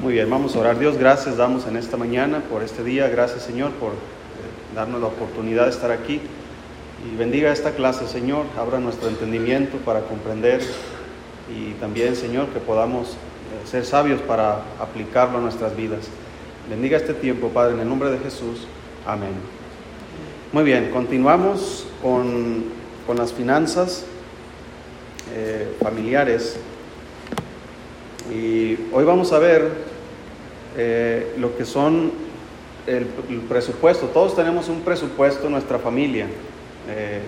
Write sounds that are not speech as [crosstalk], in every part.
Muy bien, vamos a orar. Dios, gracias damos en esta mañana por este día. Gracias, Señor, por eh, darnos la oportunidad de estar aquí. Y bendiga esta clase, Señor. Abra nuestro entendimiento para comprender y también, Señor, que podamos eh, ser sabios para aplicarlo a nuestras vidas. Bendiga este tiempo, Padre, en el nombre de Jesús. Amén. Muy bien, continuamos con, con las finanzas eh, familiares. Y hoy vamos a ver eh, lo que son el, presupuesto. Todos tenemos un presupuesto en nuestra familia. Eh,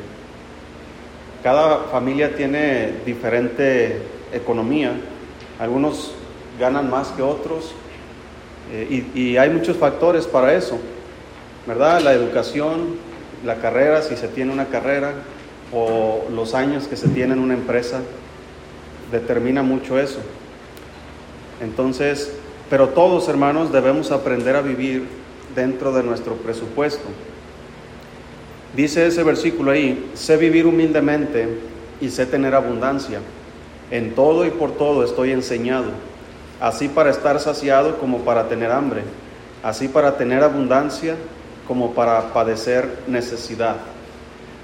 cada familia tiene diferente economía. Algunos ganan más que otros. y, y hay muchos factores para eso. ¿Verdad? La educación, la carrera, si se tiene una carrera, o los años que se tiene en una empresa, determina mucho eso. Entonces, pero todos hermanos debemos aprender a vivir dentro de nuestro presupuesto. Dice ese versículo ahí, sé vivir humildemente y sé tener abundancia. En todo y por todo estoy enseñado, así para estar saciado como para tener hambre, así para tener abundancia como para padecer necesidad.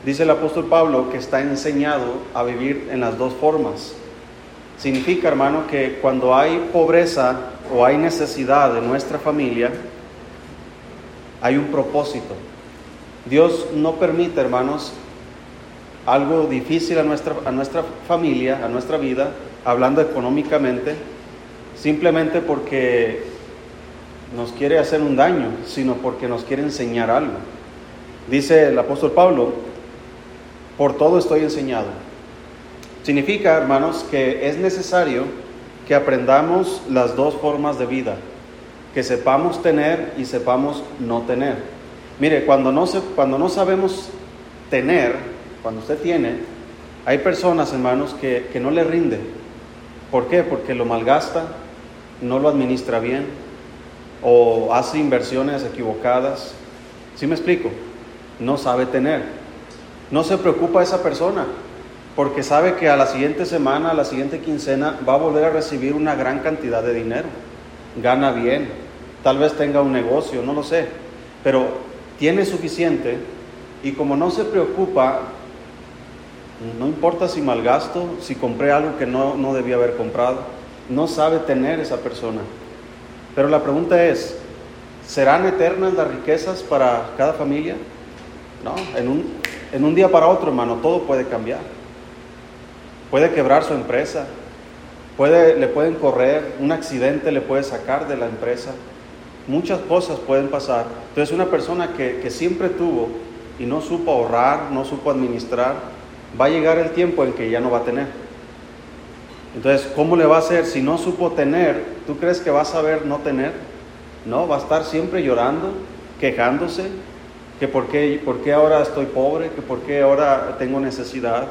Dice el apóstol Pablo que está enseñado a vivir en las dos formas. Significa, hermano, que cuando hay pobreza o hay necesidad en nuestra familia, hay un propósito. Dios no permite, hermanos, algo difícil a nuestra, a nuestra familia, a nuestra vida, hablando económicamente, simplemente porque nos quiere hacer un daño, sino porque nos quiere enseñar algo. Dice el apóstol Pablo, por todo estoy enseñado. Significa, hermanos, que es necesario que aprendamos las dos formas de vida, que sepamos tener y sepamos no tener. Mire, cuando no, se, cuando no sabemos tener, cuando usted tiene, hay personas, hermanos, que, que no le rinde. ¿Por qué? Porque lo malgasta, no lo administra bien o hace inversiones equivocadas. ¿Sí me explico? No sabe tener. No se preocupa esa persona porque sabe que a la siguiente semana, a la siguiente quincena, va a volver a recibir una gran cantidad de dinero. Gana bien, tal vez tenga un negocio, no lo sé, pero tiene suficiente y como no se preocupa, no importa si malgasto, si compré algo que no, no debía haber comprado, no sabe tener esa persona. Pero la pregunta es, ¿serán eternas las riquezas para cada familia? No, en un, en un día para otro, hermano, todo puede cambiar. Puede quebrar su empresa, puede, le pueden correr, un accidente le puede sacar de la empresa. Muchas cosas pueden pasar. Entonces una persona que, que siempre tuvo y no supo ahorrar, no supo administrar, va a llegar el tiempo en que ya no va a tener. Entonces, ¿cómo le va a hacer si no supo tener? ¿Tú crees que va a saber no tener? No, va a estar siempre llorando, quejándose, que por qué, por qué ahora estoy pobre, que por qué ahora tengo necesidad.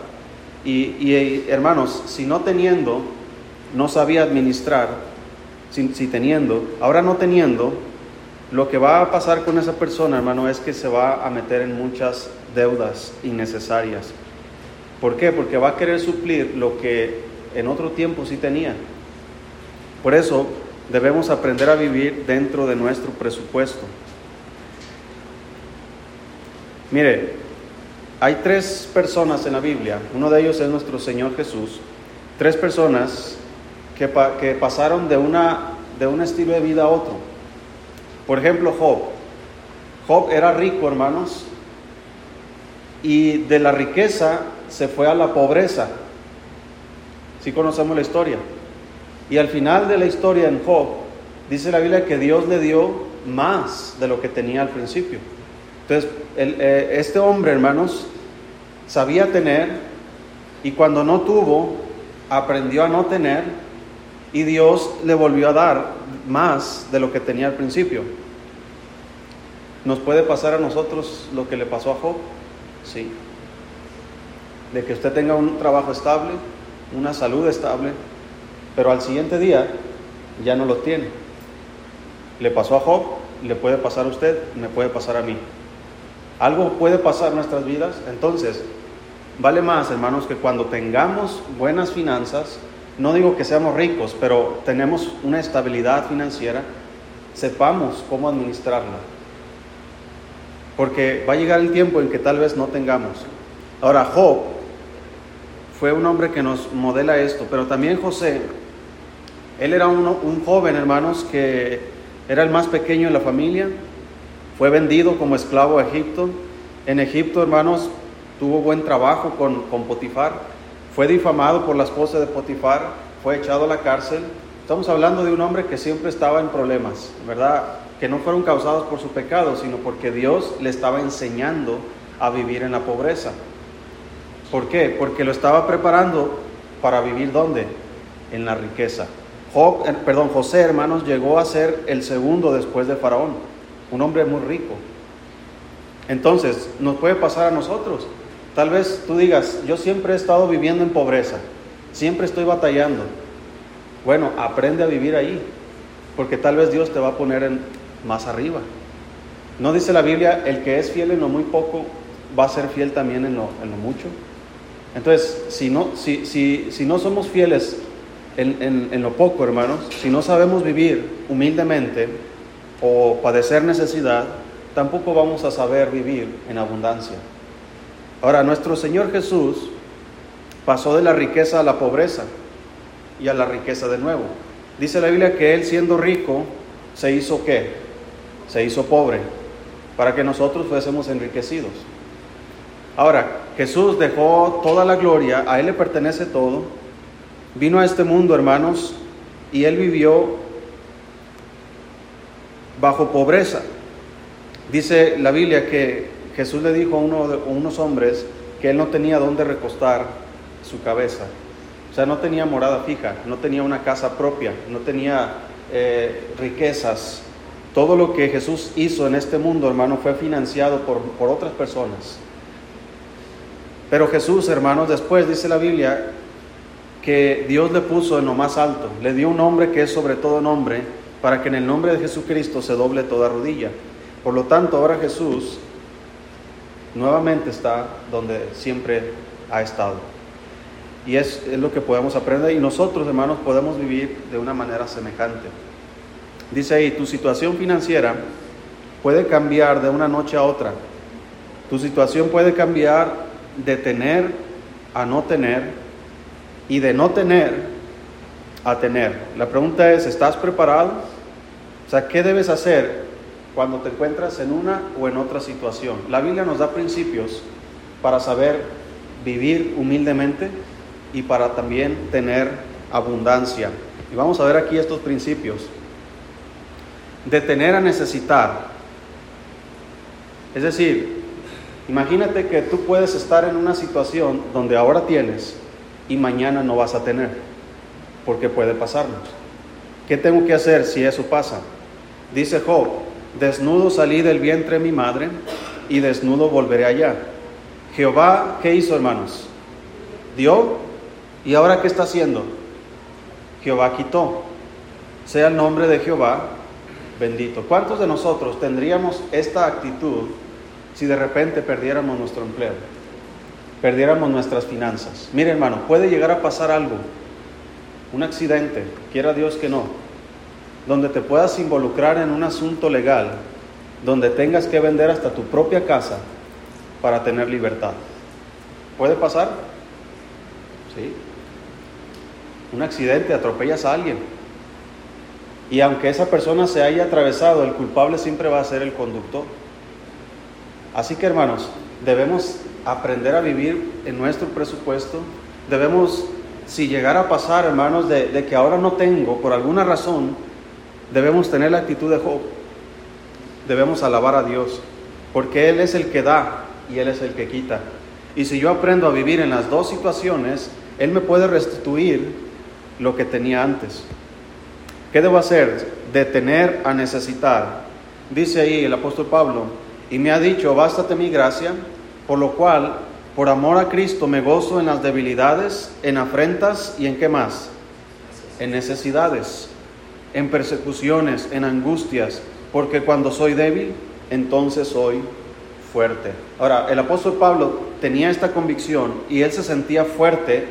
Y, y hermanos, si no teniendo, no sabía administrar, si, si, teniendo, ahora no teniendo, lo que va a pasar con esa persona, hermano, es que se va a meter en muchas deudas innecesarias. ¿Por qué? Porque va a querer suplir lo que en otro tiempo sí tenía. Por eso debemos aprender a vivir dentro de nuestro presupuesto. Mire, hay tres personas en la Biblia, uno de ellos es nuestro Señor Jesús, tres personas que, que pasaron de, una, de un estilo de vida a otro. Por ejemplo, Job. Job era rico, hermanos, y de la riqueza se fue a la pobreza. Si conocemos la historia. Y al final de la historia en Job, dice la Biblia que Dios le dio más de lo que tenía al principio. Entonces, eh, este hombre, hermanos, sabía tener y cuando no tuvo, aprendió a no tener y Dios le volvió a dar más de lo que tenía al principio. ¿Nos puede pasar a nosotros lo que le pasó a Job? Sí. De que usted tenga un trabajo estable, una salud estable, pero al siguiente día ya no lo tiene. Le pasó a Job, le puede pasar a usted, me puede pasar a mí. Algo puede pasar en nuestras vidas, entonces vale más, hermanos, que cuando tengamos buenas finanzas, no digo que seamos ricos, pero tenemos una estabilidad financiera, sepamos cómo administrarla. Porque va a llegar el tiempo en que tal vez no tengamos. Ahora, Job fue un hombre que nos modela esto, pero también José, él era un, joven, hermanos, que era el más pequeño en la familia, fue vendido como esclavo a Egipto. En Egipto, hermanos, tuvo buen trabajo con, con Potifar, fue difamado por la esposa de Potifar, fue echado a la cárcel. Estamos hablando de un hombre que siempre estaba en problemas, ¿verdad? Que no fueron causados por su pecado, sino porque Dios le estaba enseñando a vivir en la pobreza. ¿Por qué? Porque lo estaba preparando para vivir ¿dónde? En la riqueza. Eh, perdón, José, hermanos, llegó a ser el segundo después de Faraón, un hombre muy rico. Entonces, nos puede pasar a nosotros. Tal vez tú digas, yo siempre he estado viviendo en pobreza, siempre estoy batallando. Bueno, aprende a vivir ahí, porque tal vez Dios te va a poner en, más arriba. ¿No dice la Biblia, el que es fiel en lo muy poco, va a ser fiel también en lo, mucho? Entonces, si no, si, no somos fieles en, lo poco, hermanos, si no sabemos vivir humildemente o padecer necesidad, tampoco vamos a saber vivir en abundancia. Ahora, nuestro Señor Jesús pasó de la riqueza a la pobreza y a la riqueza de nuevo. Dice la Biblia que Él siendo rico se hizo qué? Se hizo pobre para que nosotros fuésemos enriquecidos. Ahora, Jesús dejó toda la gloria, a Él le pertenece todo, vino a este mundo, hermanos, y Él vivió bajo pobreza. Dice la Biblia que Jesús le dijo a, unos hombres que Él no tenía dónde recostar su cabeza. O sea, no tenía morada fija, no tenía una casa propia, no tenía eh, riquezas. Todo lo que Jesús hizo en este mundo, hermano, fue financiado por, por otras personas. Pero Jesús, hermanos, después dice la Biblia que Dios le puso en lo más alto, le dio un nombre que es sobre todo nombre, para que en el nombre de Jesucristo se doble toda rodilla. Por lo tanto, ahora Jesús nuevamente está donde siempre ha estado. Y es, es, lo que podemos aprender y nosotros, hermanos, podemos vivir de una manera semejante. Dice ahí, tu situación financiera puede cambiar de una noche a otra. Tu situación puede cambiar de tener a no tener y de no tener a tener. La pregunta es, ¿estás preparado? O sea, ¿qué debes hacer cuando te encuentras en una o en otra situación? La Biblia nos da principios para saber vivir humildemente y para también tener abundancia. Y vamos a ver aquí estos principios. De tener a necesitar. Es decir, Imagínate que tú puedes estar en una situación donde ahora tienes y mañana no vas a tener, porque puede pasarnos. ¿Qué tengo que hacer si eso pasa? Dice Job, desnudo salí del vientre de mi madre y desnudo volveré allá. Jehová, ¿qué hizo hermanos? Dio y ahora ¿qué está haciendo? Jehová quitó. Sea el nombre de Jehová bendito. ¿Cuántos de nosotros tendríamos esta actitud si de repente perdiéramos nuestro empleo, perdiéramos nuestras finanzas. Mire hermano, puede llegar a pasar algo, un accidente, quiera Dios que no, donde te puedas involucrar en un asunto legal, donde tengas que vender hasta tu propia casa para tener libertad. ¿Puede pasar? Sí. Un accidente, atropellas a alguien. Y aunque esa persona se haya atravesado, el culpable siempre va a ser el conductor. Así que hermanos, debemos aprender a vivir en nuestro presupuesto. Debemos, si llegara a pasar, hermanos, de, que ahora no tengo, por alguna razón, debemos tener la actitud de Job. Debemos alabar a Dios, porque Él es el que da y Él es el que quita. Y si yo aprendo a vivir en las dos situaciones, Él me puede restituir lo que tenía antes. ¿Qué debo hacer? De tener a necesitar. Dice ahí el apóstol Pablo, y me ha dicho, bástate mi gracia, por lo cual, por amor a Cristo, me gozo en las debilidades, en afrentas y en qué más? En necesidades, en persecuciones, en angustias, porque cuando soy débil, entonces soy fuerte. Ahora, el apóstol Pablo tenía esta convicción y él se sentía fuerte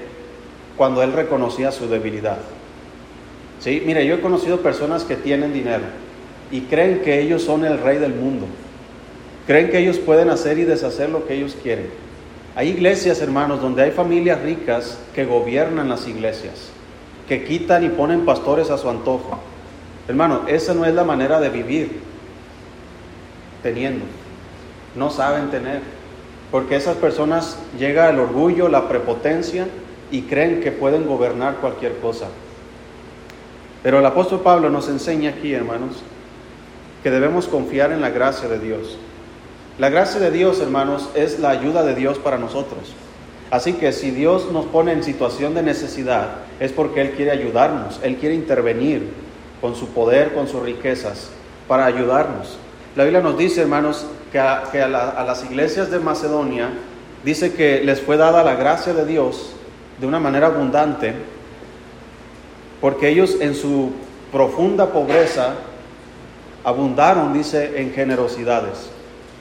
cuando él reconocía su debilidad. ¿Sí? Mire, yo he conocido personas que tienen dinero y creen que ellos son el rey del mundo. Creen que ellos pueden hacer y deshacer lo que ellos quieren. Hay iglesias, hermanos, donde hay familias ricas que gobiernan las iglesias, que quitan y ponen pastores a su antojo. Hermano, esa no es la manera de vivir teniendo. No saben tener. Porque esas personas llega el orgullo, la prepotencia y creen que pueden gobernar cualquier cosa. Pero el apóstol Pablo nos enseña aquí, hermanos, que debemos confiar en la gracia de Dios. La gracia de Dios, hermanos, es la ayuda de Dios para nosotros. Así que si Dios nos pone en situación de necesidad, es porque Él quiere ayudarnos, Él quiere intervenir con su poder, con sus riquezas, para ayudarnos. La Biblia nos dice, hermanos, que, a, a las iglesias de Macedonia dice que les fue dada la gracia de Dios de una manera abundante, porque ellos en su profunda pobreza abundaron, dice, en generosidades.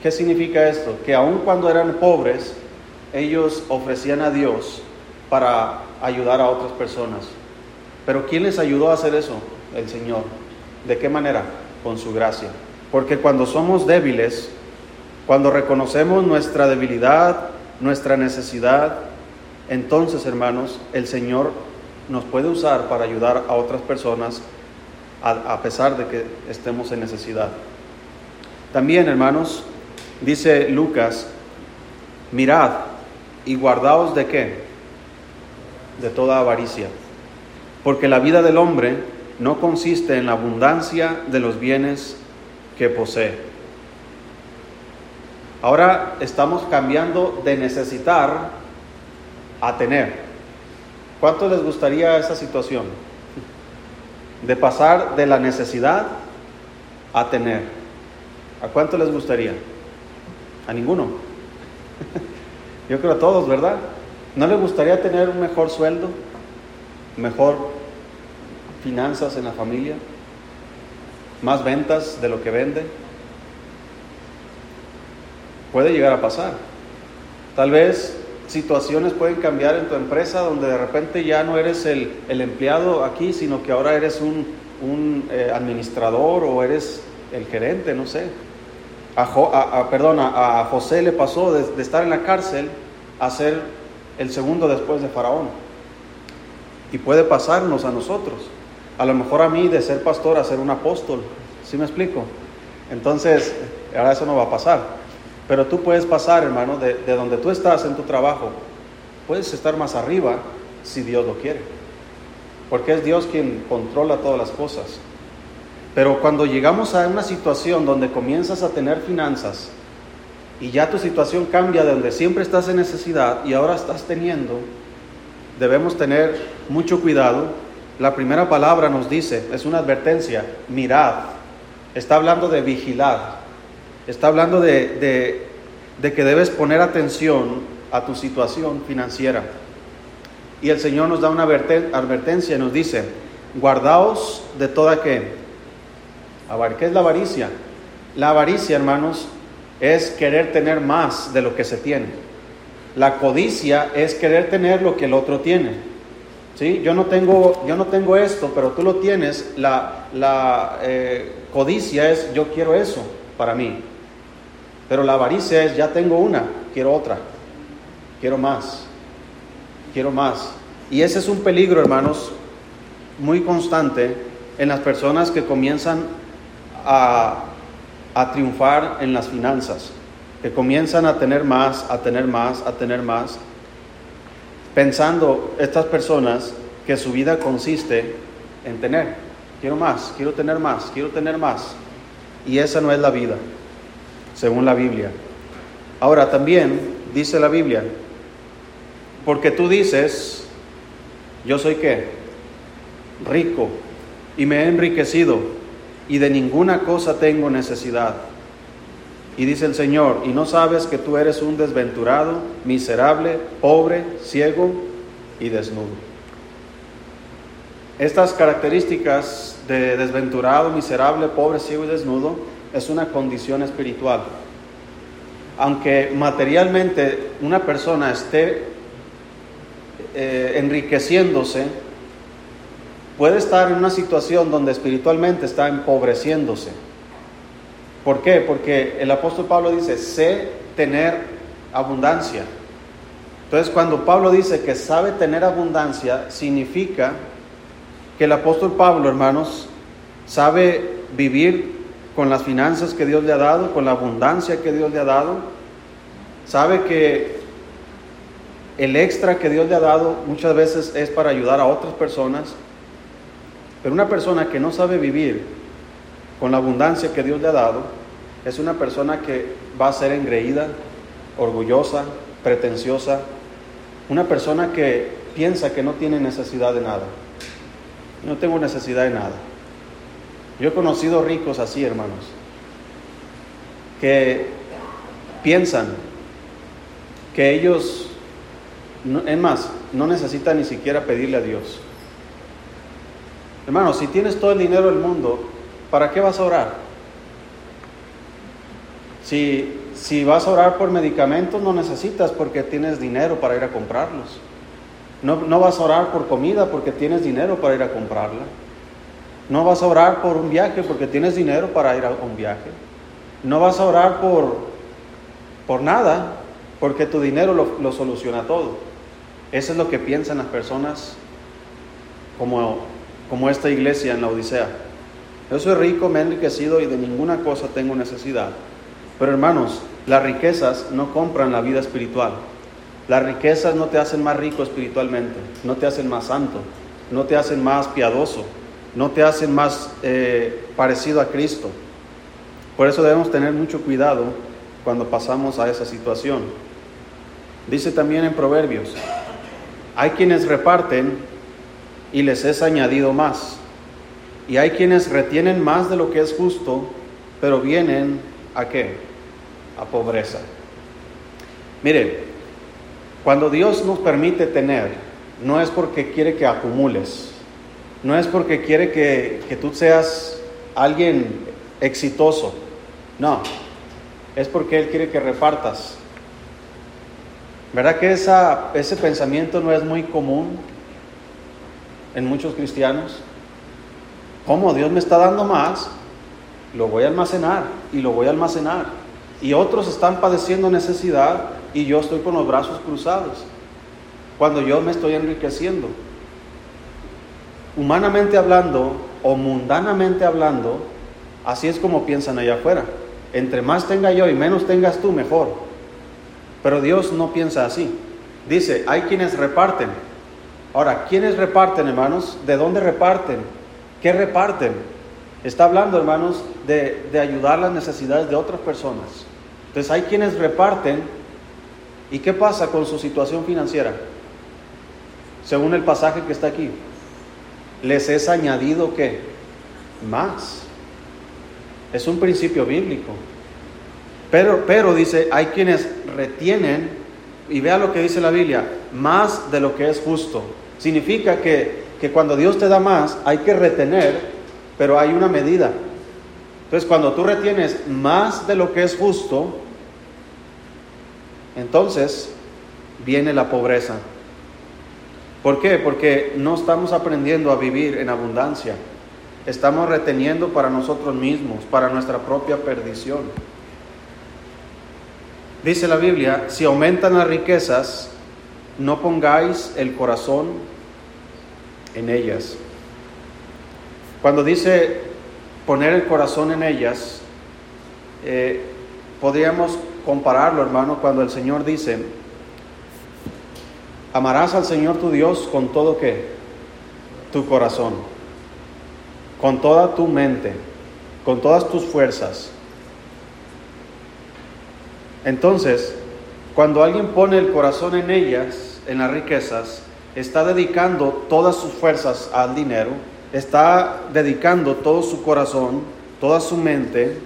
¿Qué significa esto? Que aun cuando eran pobres, ellos ofrecían a Dios para ayudar a otras personas. Pero ¿quién les ayudó a hacer eso? El Señor. ¿De qué manera? Con su gracia. Porque cuando somos débiles, cuando reconocemos nuestra debilidad, nuestra necesidad, entonces, hermanos, el Señor nos puede usar para ayudar a otras personas a, pesar de que estemos en necesidad. También, hermanos, dice Lucas, mirad y guardaos de qué? De toda avaricia. Porque la vida del hombre no consiste en la abundancia de los bienes que posee. Ahora estamos cambiando de necesitar a tener. ¿Cuánto les gustaría esa situación? De pasar de la necesidad a tener. ¿A cuánto les gustaría? A ninguno. [laughs] Yo creo a todos, ¿verdad? ¿No les gustaría tener un mejor sueldo? ¿Mejor finanzas en la familia? ¿Más ventas de lo que vende? Puede llegar a pasar. Tal vez situaciones pueden cambiar en tu empresa donde de repente ya no eres el, empleado aquí, sino que ahora eres un, eh, administrador o eres el gerente, no sé. A, perdón, a, José le pasó de, estar en la cárcel a ser el segundo después de Faraón. Y puede pasarnos a nosotros. A lo mejor a mí de ser pastor a ser un apóstol. ¿Sí me explico? Entonces, ahora eso no va a pasar. Pero tú puedes pasar, hermano, de, donde tú estás en tu trabajo, puedes estar más arriba si Dios lo quiere. Porque es Dios quien controla todas las cosas. Pero cuando llegamos a una situación donde comienzas a tener finanzas y ya tu situación cambia de donde siempre estás en necesidad y ahora estás teniendo, debemos tener mucho cuidado. La primera palabra nos dice, es una advertencia, mirad. Está hablando de vigilar. Está hablando de, que debes poner atención a tu situación financiera. Y el Señor nos da una advertencia, nos dice, guardaos de toda que. ¿Qué es la avaricia? La avaricia, hermanos, es querer tener más de lo que se tiene. La codicia es querer tener lo que el otro tiene. ¿Sí? Yo, no tengo, yo no tengo esto, pero tú lo tienes. La, la eh, codicia es yo quiero eso para mí. Pero la avaricia es, ya tengo una, quiero otra, quiero más, quiero más. Y ese es un peligro, hermanos, muy constante en las personas que comienzan a, a triunfar en las finanzas, que comienzan a tener más, a tener más, a tener más, pensando estas personas que su vida consiste en tener, quiero más, quiero tener más, quiero tener más. Y esa no es la vida según la Biblia. Ahora también dice la Biblia, porque tú dices, yo soy qué? Rico y me he enriquecido y de ninguna cosa tengo necesidad. Y dice el Señor, y no sabes que tú eres un desventurado, miserable, pobre, ciego y desnudo. Estas características de desventurado, miserable, pobre, ciego y desnudo es una condición espiritual. Aunque materialmente una persona esté eh, enriqueciéndose, puede estar en una situación donde espiritualmente está empobreciéndose. ¿Por qué? Porque el apóstol Pablo dice, sé tener abundancia. Entonces cuando Pablo dice que sabe tener abundancia, significa que el apóstol Pablo, hermanos, sabe vivir con las finanzas que Dios le ha dado, con la abundancia que Dios le ha dado. Sabe que el extra que Dios le ha dado muchas veces es para ayudar a otras personas. Pero una persona que no sabe vivir con la abundancia que Dios le ha dado, es una persona que va a ser engreída, orgullosa, pretenciosa, una persona que piensa que no tiene necesidad de nada. No tengo necesidad de nada. Yo he conocido ricos así, hermanos, que piensan que ellos, es más, no necesitan ni siquiera pedirle a Dios. Hermanos, si tienes todo el dinero del mundo, ¿para qué vas a orar? Si, si vas a orar por medicamentos, no necesitas porque tienes dinero para ir a comprarlos. No, no vas a orar por comida porque tienes dinero para ir a comprarla. No vas a orar por un viaje porque tienes dinero para ir a un viaje. No vas a orar por, por nada porque tu dinero lo, soluciona todo. Eso es lo que piensan las personas como, como esta iglesia en la Odisea. Yo soy rico, me he enriquecido y de ninguna cosa tengo necesidad. Pero hermanos, las riquezas no compran la vida espiritual. Las riquezas no te hacen más rico espiritualmente, no te hacen más santo, no te hacen más piadoso, no te hacen más eh, parecido a Cristo. Por eso debemos tener mucho cuidado cuando pasamos a esa situación. Dice también en Proverbios, hay quienes reparten y les es añadido más. Y hay quienes retienen más de lo que es justo, pero vienen a qué? A pobreza. Mire, cuando Dios nos permite tener, no es porque quiere que acumules, no es porque quiere que, tú seas alguien exitoso, no, es porque Él quiere que repartas. ¿Verdad que esa, ese pensamiento no es muy común en muchos cristianos? Como Dios me está dando más, lo voy a almacenar y lo voy a almacenar. Y otros están padeciendo necesidad y yo estoy con los brazos cruzados cuando yo me estoy enriqueciendo humanamente hablando o mundanamente hablando, así es como piensan allá afuera. Entre más tenga yo y menos tengas tú, mejor. Pero Dios no piensa así. Dice, hay quienes reparten. Ahora, ¿quiénes reparten, hermanos? ¿De dónde reparten? ¿Qué reparten? Está hablando, hermanos, de, de ayudar las necesidades de otras personas. Entonces, hay quienes reparten. ¿Y qué pasa con su situación financiera? Según el pasaje que está aquí les es añadido que más. Es un principio bíblico. Pero, pero dice, hay quienes retienen, y vea lo que dice la Biblia, más de lo que es justo. Significa que, que cuando Dios te da más, hay que retener, pero hay una medida. Entonces, cuando tú retienes más de lo que es justo, entonces viene la pobreza. ¿Por qué? Porque no estamos aprendiendo a vivir en abundancia. Estamos reteniendo para nosotros mismos, para nuestra propia perdición. Dice la Biblia, si aumentan las riquezas, no pongáis el corazón en ellas. Cuando dice poner el corazón en ellas, eh, podríamos compararlo, hermano, cuando el Señor dice, Amarás al Señor tu Dios con todo tu corazón, con toda tu mente, con todas tus fuerzas. Entonces, cuando alguien pone el corazón en ellas, en las riquezas, está dedicando todas sus fuerzas al dinero, está dedicando todo su corazón, toda su mente,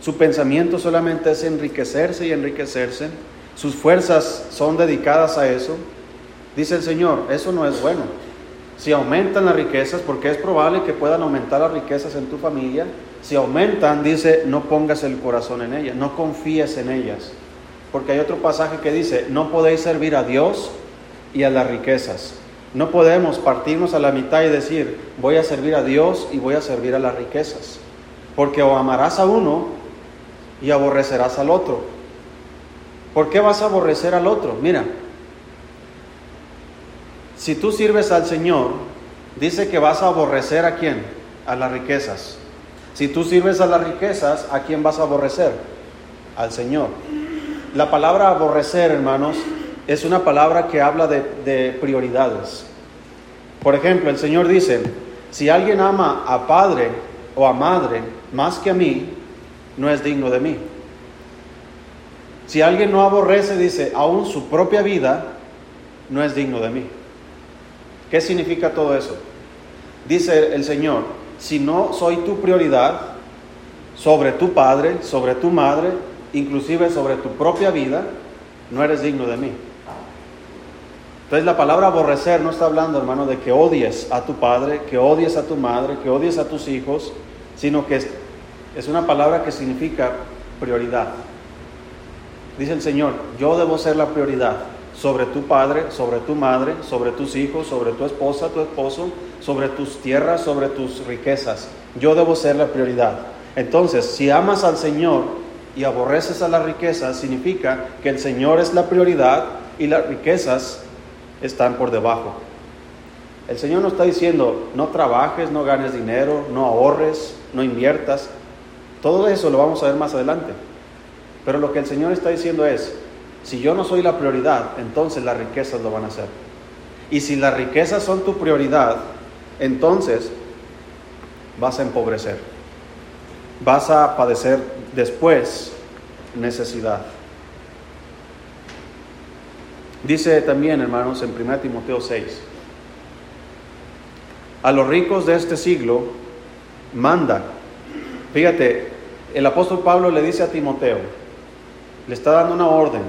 su pensamiento solamente es enriquecerse y enriquecerse, sus fuerzas son dedicadas a eso, Dice el Señor, eso no es bueno. Si aumentan las riquezas, porque es probable que puedan aumentar las riquezas en tu familia, si aumentan, dice, no pongas el corazón en ellas, no confíes en ellas. Porque hay otro pasaje que dice, no podéis servir a Dios y a las riquezas. No podemos partirnos a la mitad y decir, voy a servir a Dios y voy a servir a las riquezas. Porque o amarás a uno y aborrecerás al otro. ¿Por qué vas a aborrecer al otro? Mira, si tú sirves al Señor, dice que vas a aborrecer a quién? A las riquezas. Si tú sirves a las riquezas, ¿a quién vas a aborrecer? Al Señor. La palabra aborrecer, hermanos, es una palabra que habla de, prioridades. Por ejemplo, el Señor dice, si alguien ama a padre o a madre más que a mí, no es digno de mí. Si alguien no aborrece, dice, aún su propia vida, no es digno de mí. ¿Qué significa todo eso? Dice el Señor, si no soy tu prioridad sobre tu padre, sobre tu madre, inclusive sobre tu propia vida, no eres digno de mí. Entonces la palabra aborrecer no está hablando, hermano, de que odies a tu padre, que odies a tu madre, que odies a tus hijos, sino que es, una palabra que significa prioridad. Dice el Señor, yo debo ser la prioridad sobre tu padre, sobre tu madre, sobre tus hijos, sobre tu esposa, tu esposo, sobre tus tierras, sobre tus riquezas. Yo debo ser la prioridad. Entonces, si amas al Señor y aborreces a las riquezas, significa que el Señor es la prioridad y las riquezas están por debajo. El Señor nos está diciendo, no trabajes, no ganes dinero, no ahorres, no inviertas. Todo eso lo vamos a ver más adelante. Pero lo que el Señor está diciendo es, si yo no soy la prioridad, entonces las riquezas lo van a hacer. Y si las riquezas son tu prioridad, entonces vas a empobrecer. Vas a padecer después necesidad. Dice también, hermanos, en 1 Timoteo 6, a los ricos de este siglo manda. Fíjate, el apóstol Pablo le dice a Timoteo, le está dando una orden.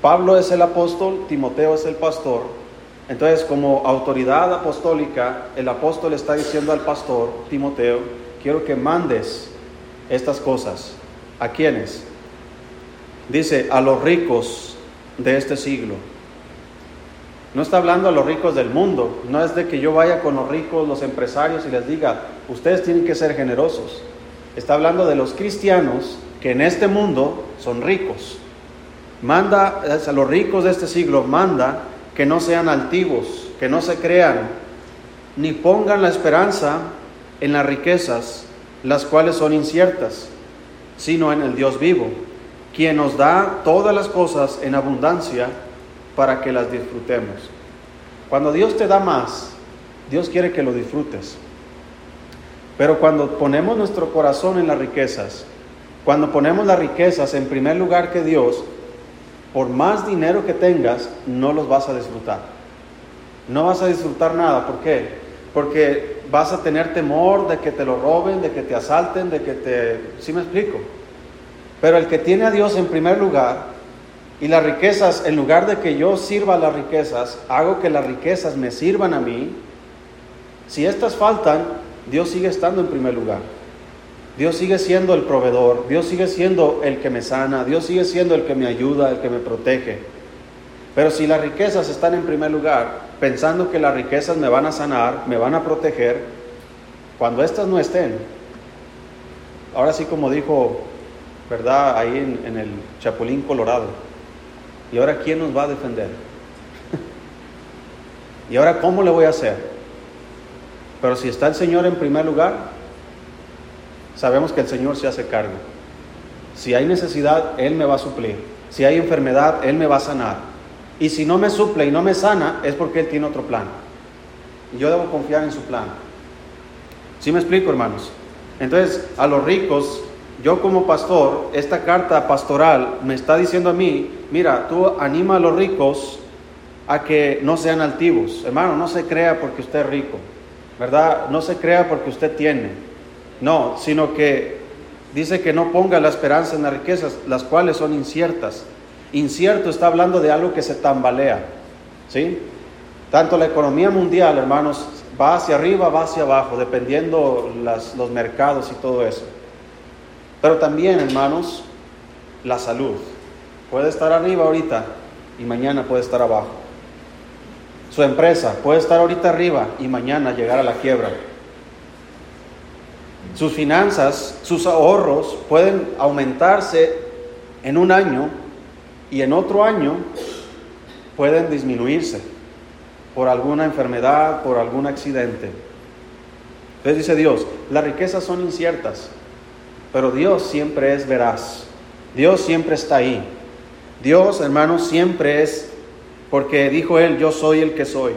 Pablo es el apóstol, Timoteo es el pastor. Entonces, como autoridad apostólica, el apóstol está diciendo al pastor, Timoteo, quiero que mandes estas cosas. ¿A quiénes? Dice, a los ricos de este siglo. No está hablando a los ricos del mundo, no es de que yo vaya con los ricos, los empresarios y les diga, ustedes tienen que ser generosos. Está hablando de los cristianos que en este mundo son ricos. Manda a los ricos de este siglo, manda que no sean altivos, que no se crean, ni pongan la esperanza en las riquezas, las cuales son inciertas, sino en el Dios vivo quien nos da todas las cosas en abundancia para que las disfrutemos. Cuando Dios te da más, Dios quiere que lo disfrutes. Pero cuando ponemos nuestro corazón en las riquezas, cuando ponemos las riquezas en primer lugar que Dios, por más dinero que tengas, no los vas a disfrutar. No vas a disfrutar nada. ¿Por qué? Porque vas a tener temor de que te lo roben, de que te asalten, de que te... ¿Sí me explico? Pero el que tiene a Dios en primer lugar y las riquezas, en lugar de que yo sirva a las riquezas, hago que las riquezas me sirvan a mí, si estas faltan, Dios sigue estando en primer lugar. Dios sigue siendo el proveedor, Dios sigue siendo el que me sana, Dios sigue siendo el que me ayuda, el que me protege. Pero si las riquezas están en primer lugar, pensando que las riquezas me van a sanar, me van a proteger, cuando estas no estén, ahora sí como dijo ¿verdad? Ahí en, el Chapulín Colorado. ¿Y ahora quién nos va a defender? [laughs] ¿Y ahora cómo le voy a hacer? Pero si está el Señor en primer lugar, sabemos que el Señor se hace cargo. Si hay necesidad, Él me va a suplir. Si hay enfermedad, Él me va a sanar. Y si no me suple y no me sana, es porque Él tiene otro plan. Yo debo confiar en su plan. ¿Sí me explico, hermanos? Entonces, a los ricos yo como pastor, esta carta pastoral me está diciendo a mí, mira, tú anima a los ricos a que no sean altivos. Hermano, no se crea porque usted es rico, ¿verdad? No se crea porque usted tiene. No, sino que dice que no ponga la esperanza en las riquezas, las cuales son inciertas. Incierto está hablando de algo que se tambalea, ¿sí? Tanto la economía mundial, hermanos, va hacia arriba, va hacia abajo, dependiendo los mercados y todo eso. Pero también, hermanos, la salud. Puede estar arriba ahorita y mañana puede estar abajo. Su empresa puede estar ahorita arriba y mañana llegar a la quiebra. Sus finanzas, sus ahorros pueden aumentarse en un año y en otro año pueden disminuirse por alguna enfermedad, por algún accidente. Entonces dice Dios, las riquezas son inciertas, pero Dios siempre es veraz. Dios siempre está ahí. Dios, hermanos, siempre es, porque dijo Él, yo soy el que soy.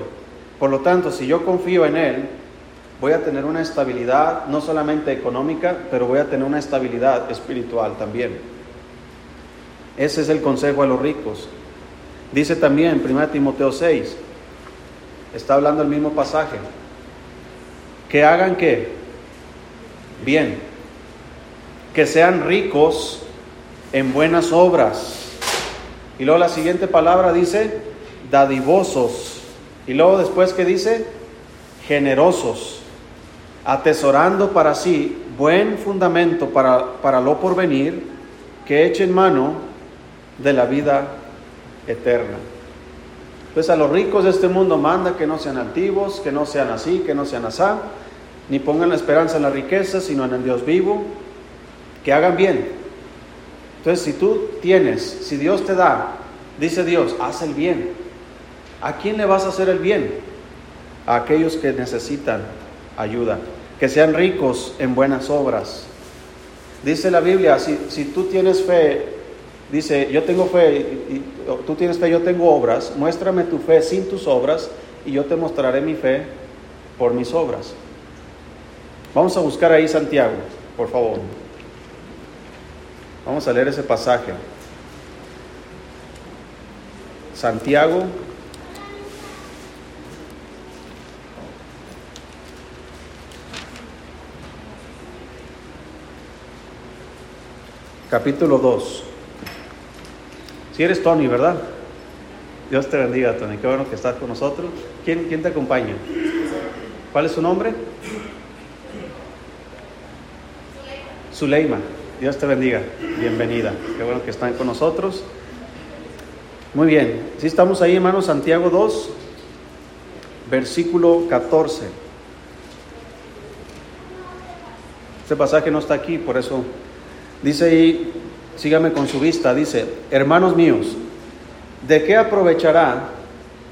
Por lo tanto, si yo confío en Él, voy a tener una estabilidad, no solamente económica, pero voy a tener una estabilidad espiritual también. Ese es el consejo a los ricos. Dice también 1 Timoteo 6, está hablando el mismo pasaje, que hagan qué? Bien, que sean ricos en buenas obras. Y luego la siguiente palabra dice, dadivosos. Y luego después que dice, generosos, atesorando para sí buen fundamento para, para lo porvenir, que echen mano de la vida eterna. Pues a los ricos de este mundo manda que no sean altivos, que no sean así, que no sean asá, ni pongan la esperanza en la riqueza, sino en el Dios vivo, que hagan bien. Entonces, si tú tienes, si Dios te da, dice Dios, haz el bien. ¿A quién le vas a hacer el bien? A aquellos que necesitan ayuda, que sean ricos en buenas obras. Dice la Biblia, si, si tú tienes fe dice, yo tengo fe, y, tú tienes fe, yo tengo obras, muéstrame tu fe sin tus obras y yo te mostraré mi fe por mis obras. Vamos a buscar ahí Santiago, por favor. Vamos a leer ese pasaje. Santiago capítulo 2. Si eres Tony, ¿verdad? Dios te bendiga, Tony. Qué bueno que estás con nosotros. ¿Quién, quién te acompaña? ¿Cuál es su nombre? Zuleima. Dios te bendiga. Bienvenida. Qué bueno que están con nosotros. Muy bien. Si estamos ahí, hermanos, Santiago 2, versículo 14. Este pasaje no está aquí, por eso dice ahí, sígame con su vista, dice, hermanos míos, ¿de qué aprovechará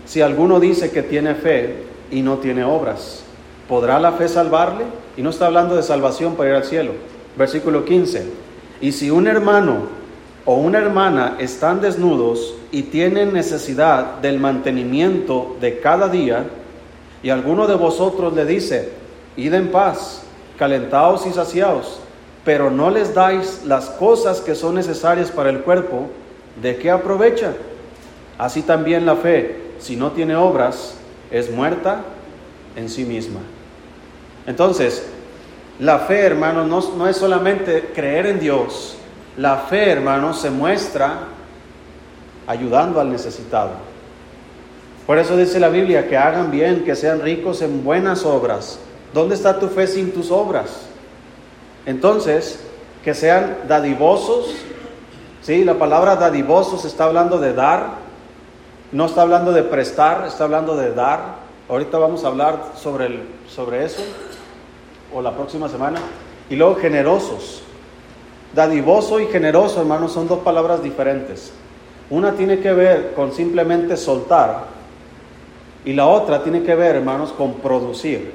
si alguno dice que tiene fe y no tiene obras? ¿Podrá la fe salvarle? Y no está hablando de salvación para ir al cielo. Versículo 15. Y si un hermano o una hermana están desnudos y tienen necesidad del mantenimiento de cada día, y alguno de vosotros le dice, id en paz, calentaos y saciaos, pero no les dais las cosas que son necesarias para el cuerpo, ¿de qué aprovecha? Así también la fe, si no tiene obras, es muerta en sí misma. Entonces, la fe, hermanos, no, es solamente creer en Dios. La fe, hermanos, se muestra ayudando al necesitado. Por eso dice la Biblia que hagan bien, que sean ricos en buenas obras. ¿Dónde está tu fe sin tus obras? Entonces, que sean dadivosos. Sí, la palabra dadivosos está hablando de dar, no está hablando de prestar, está hablando de dar. Ahorita vamos a hablar sobre, el, sobre eso, o la próxima semana. Y luego generosos. Dadivoso y generoso, hermanos, son dos palabras diferentes. Una tiene que ver con simplemente soltar y la otra tiene que ver, hermanos, con producir,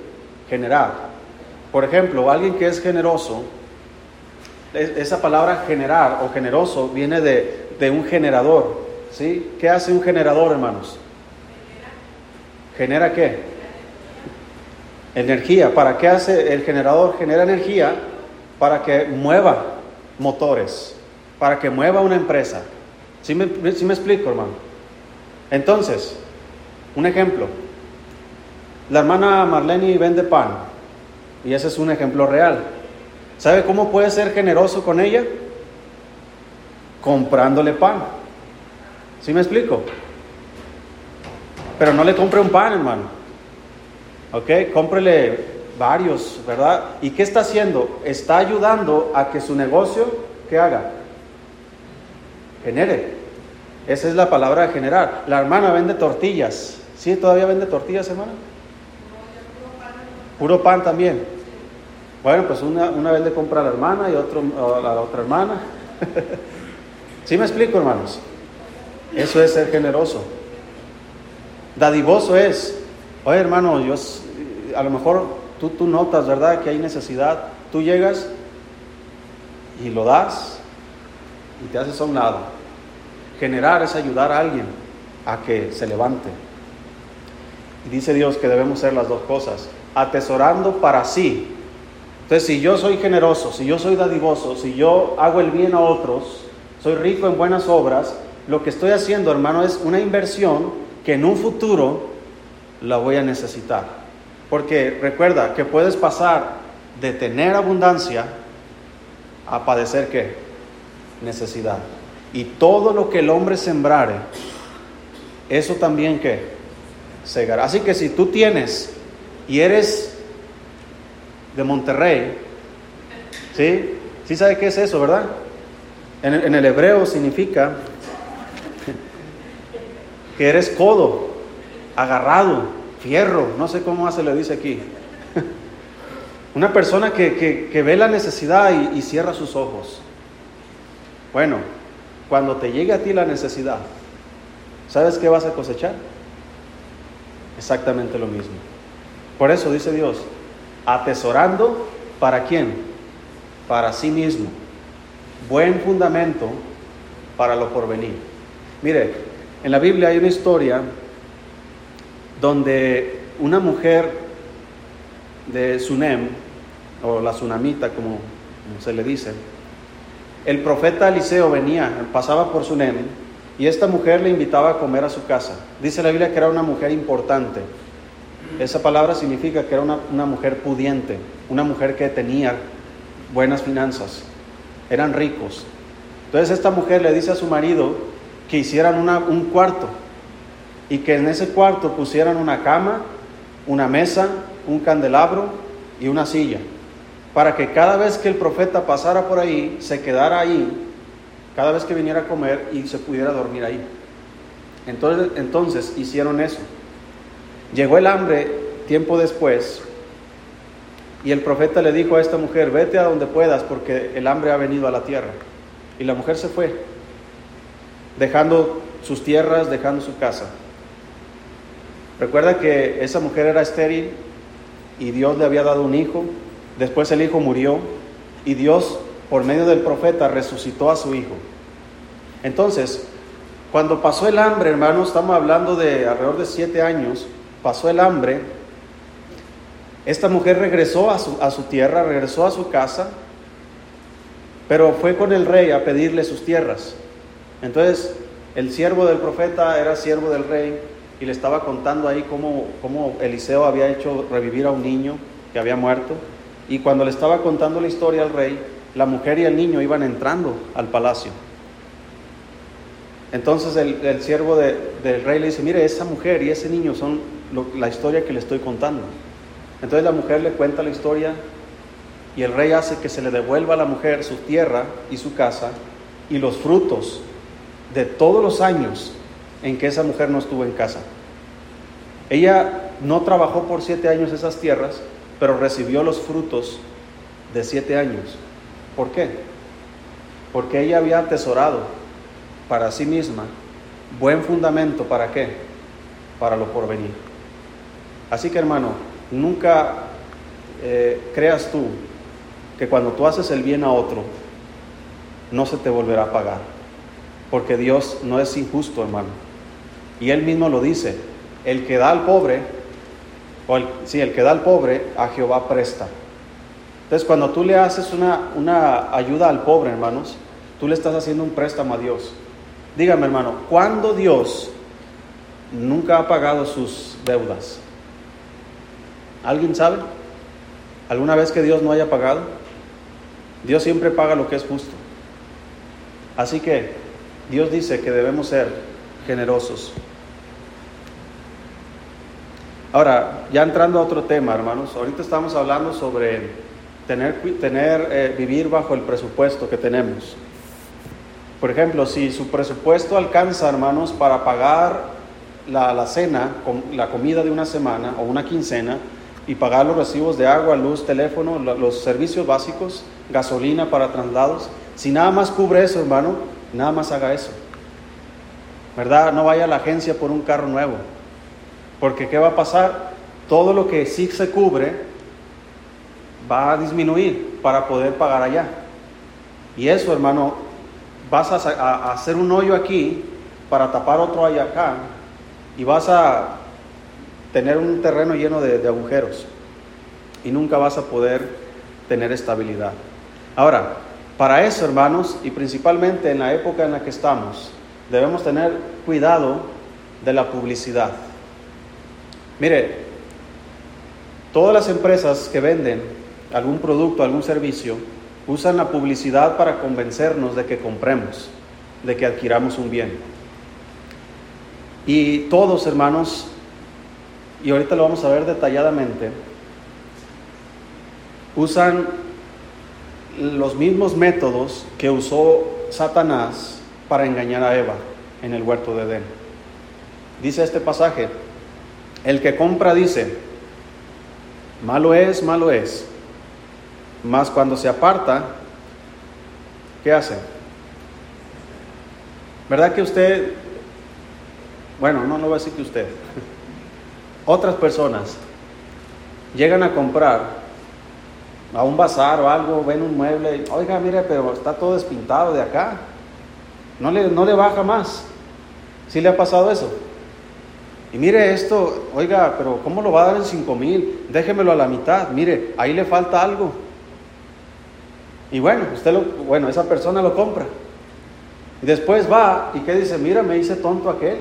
generar. Por ejemplo, alguien que es generoso, esa palabra generar o generoso viene de, un generador. ¿sí? ¿Qué hace un generador, hermanos? ¿Genera qué? Energía. ¿Para qué hace el generador? Genera energía para que mueva motores, para que mueva una empresa. ¿Sí me, me explico, hermano? Entonces, un ejemplo. La hermana Marlene vende pan. Y ese es un ejemplo real. ¿Sabe cómo puede ser generoso con ella? Comprándole pan. ¿Sí me explico? Pero no le compre un pan, hermano. ¿Ok? Cómprele varios, ¿verdad? ¿Y qué está haciendo? Está ayudando a que su negocio, ¿qué haga? Genere. Esa es la palabra de generar. La hermana vende tortillas, ¿Sí todavía vende tortillas, hermana? Puro pan también. Bueno, pues una, una vez le compra a la hermana y otro a la otra hermana. [laughs] ¿Sí me explico, hermanos? Eso es ser generoso. Dadivoso es, oye hermano, yo a lo mejor tú, tú notas, ¿verdad?, que hay necesidad. Tú llegas y lo das y te haces a un lado. Generar es ayudar a alguien a que se levante. Y dice Dios que debemos hacer las dos cosas, atesorando para sí. Entonces, si yo soy generoso, si yo soy dadivoso, si yo hago el bien a otros, soy rico en buenas obras, lo que estoy haciendo, hermano, es una inversión que en un futuro la voy a necesitar. Porque recuerda que puedes pasar de tener abundancia a padecer qué? Necesidad. Y todo lo que el hombre sembrare, eso también que segará. Así que si tú tienes y eres de Monterrey, ¿sí? ¿Sí sabe qué es eso, verdad? En el, en el hebreo significa que eres codo, agarrado, fierro, no sé cómo se le dice aquí. [laughs] Una persona que, que, ve la necesidad y, y cierra sus ojos. Bueno, cuando te llegue a ti la necesidad, ¿sabes qué vas a cosechar? Exactamente lo mismo. Por eso dice Dios, atesorando para quién? Para sí mismo. Buen fundamento para lo porvenir. Mire, en la Biblia hay una historia donde una mujer de Sunem, o la Sunamita como se le dice, el profeta Eliseo venía, pasaba por Sunem, y esta mujer le invitaba a comer a su casa. Dice la Biblia que era una mujer importante. Esa palabra significa que era una, una mujer pudiente, una mujer que tenía buenas finanzas, eran ricos. Entonces esta mujer le dice a su marido, que hicieran un cuarto y que en ese cuarto pusieran una cama, una mesa, un candelabro y una silla, para que cada vez que el profeta pasara por ahí, se quedara ahí, cada vez que viniera a comer y se pudiera dormir ahí. Entonces, entonces hicieron eso. Llegó el hambre tiempo después y el profeta le dijo a esta mujer, vete a donde puedas porque el hambre ha venido a la tierra. Y la mujer se fue dejando sus tierras, dejando su casa. Recuerda que esa mujer era estéril y Dios le había dado un hijo, después el hijo murió y Dios por medio del profeta resucitó a su hijo. Entonces, cuando pasó el hambre, hermanos, estamos hablando de alrededor de siete años, pasó el hambre, esta mujer regresó a su, a su tierra, regresó a su casa, pero fue con el rey a pedirle sus tierras. Entonces, el siervo del profeta era siervo del rey y le estaba contando ahí cómo, cómo Eliseo había hecho revivir a un niño que había muerto. Y cuando le estaba contando la historia al rey, la mujer y el niño iban entrando al palacio. Entonces el, siervo del rey le dice, mire, esa mujer y ese niño son la historia que le estoy contando. Entonces la mujer le cuenta la historia y el rey hace que se le devuelva a la mujer su tierra y su casa y los frutos de todos los años en que esa mujer no estuvo en casa. Ella no trabajó por siete años esas tierras, pero recibió los frutos de siete años. ¿Por qué? Porque ella había atesorado para sí misma buen fundamento. ¿Para qué? Para lo porvenir. Así que hermano, nunca eh, creas tú que cuando tú haces el bien a otro, no se te volverá a pagar porque Dios no es injusto, hermano. Y Él mismo lo dice, el que da al pobre, o el, sí, el que da al pobre, a Jehová presta. Entonces, cuando tú le haces una, una ayuda al pobre, hermanos, tú le estás haciendo un préstamo a Dios. Dígame, hermano, ¿cuándo Dios nunca ha pagado sus deudas? ¿Alguien sabe? ¿Alguna vez que Dios no haya pagado? Dios siempre paga lo que es justo. Así que Dios dice que debemos ser generosos. Ahora, ya entrando a otro tema, hermanos, ahorita estamos hablando sobre tener, tener eh, vivir bajo el presupuesto que tenemos. Por ejemplo, si su presupuesto alcanza, hermanos, para pagar la, cena, la comida de una semana o una quincena y pagar los recibos de agua, luz, teléfono, los servicios básicos, gasolina para traslados. Si nada más cubre eso, hermano, nada más haga eso. ¿Verdad? No vaya a la agencia por un carro nuevo. Porque ¿qué va a pasar? Todo lo que sí se cubre va a disminuir para poder pagar allá. Y eso, hermano, vas a, hacer un hoyo aquí para tapar otro allá acá y vas a tener un terreno lleno de, de agujeros y nunca vas a poder tener estabilidad. Ahora, para eso, hermanos, y principalmente en la época en la que estamos, debemos tener cuidado de la publicidad. Mire, todas las empresas que venden algún producto, algún servicio, usan la publicidad para convencernos de que compremos, de que adquiramos un bien. Y todos, hermanos, y ahorita lo vamos a ver detalladamente, usan los mismos métodos que usó Satanás para engañar a Eva en el huerto de Edén. Dice este pasaje, el que compra dice, malo es, malo es, mas cuando se aparta, ¿qué hace? ¿Verdad que usted, bueno, no, no voy a decir que usted, [laughs] otras personas llegan a comprar a un bazar o algo, ven un mueble, oiga, mire, pero está todo despintado de acá, no le, no le baja más. ¿Sí le ha pasado eso? Y mire esto, oiga, pero ¿cómo lo va a dar en cinco mil? Déjemelo a la mitad, mire, ahí le falta algo. Y bueno, usted lo, bueno, esa persona lo compra. Y después va y que dice, mira, me hice tonto aquel.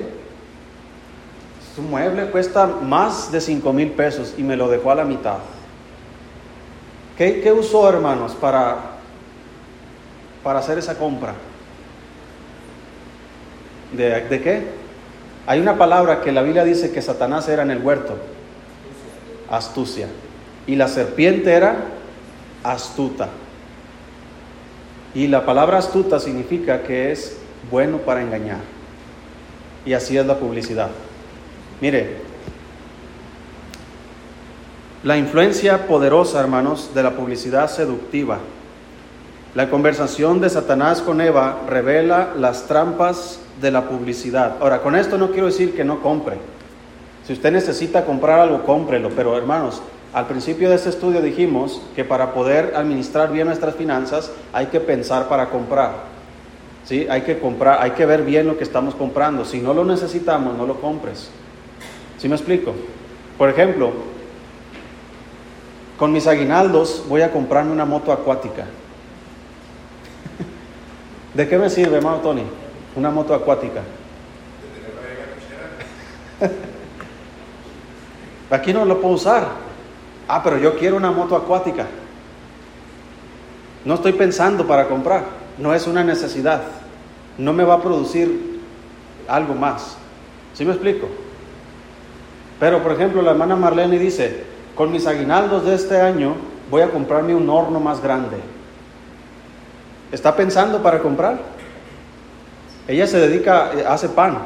Su mueble cuesta más de cinco mil pesos y me lo dejó a la mitad. ¿Qué, usó, hermanos, para, para hacer esa compra? ¿De, ¿De qué? Hay una palabra que la Biblia dice que Satanás era en el huerto. Astucia. Y la serpiente era astuta. Y la palabra astuta significa que es bueno para engañar. Y así es la publicidad. Mire, la influencia poderosa, hermanos, de la publicidad seductiva. La conversación de Satanás con Eva revela las trampas de la publicidad. Ahora, con esto no quiero decir que no compre. Si usted necesita comprar algo, cómprelo. Pero hermanos, al principio de este estudio dijimos que para poder administrar bien nuestras finanzas hay que pensar para comprar. ¿Sí? Hay que comprar, hay que ver bien lo que estamos comprando. Si no lo necesitamos, no lo compres. ¿Sí me explico? Por ejemplo, con mis aguinaldos voy a comprarme una moto acuática. [laughs] ¿De qué me sirve, hermano Tony? Una moto acuática. Aquí no lo puedo usar. Ah, pero yo quiero una moto acuática. No estoy pensando para comprar, no es una necesidad. No me va a producir algo más. ¿Sí me explico? Pero, por ejemplo, la hermana Marlene dice, con mis aguinaldos de este año voy a comprarme un horno más grande. ¿Está pensando para comprar? Ella se dedica, eh, hace pan.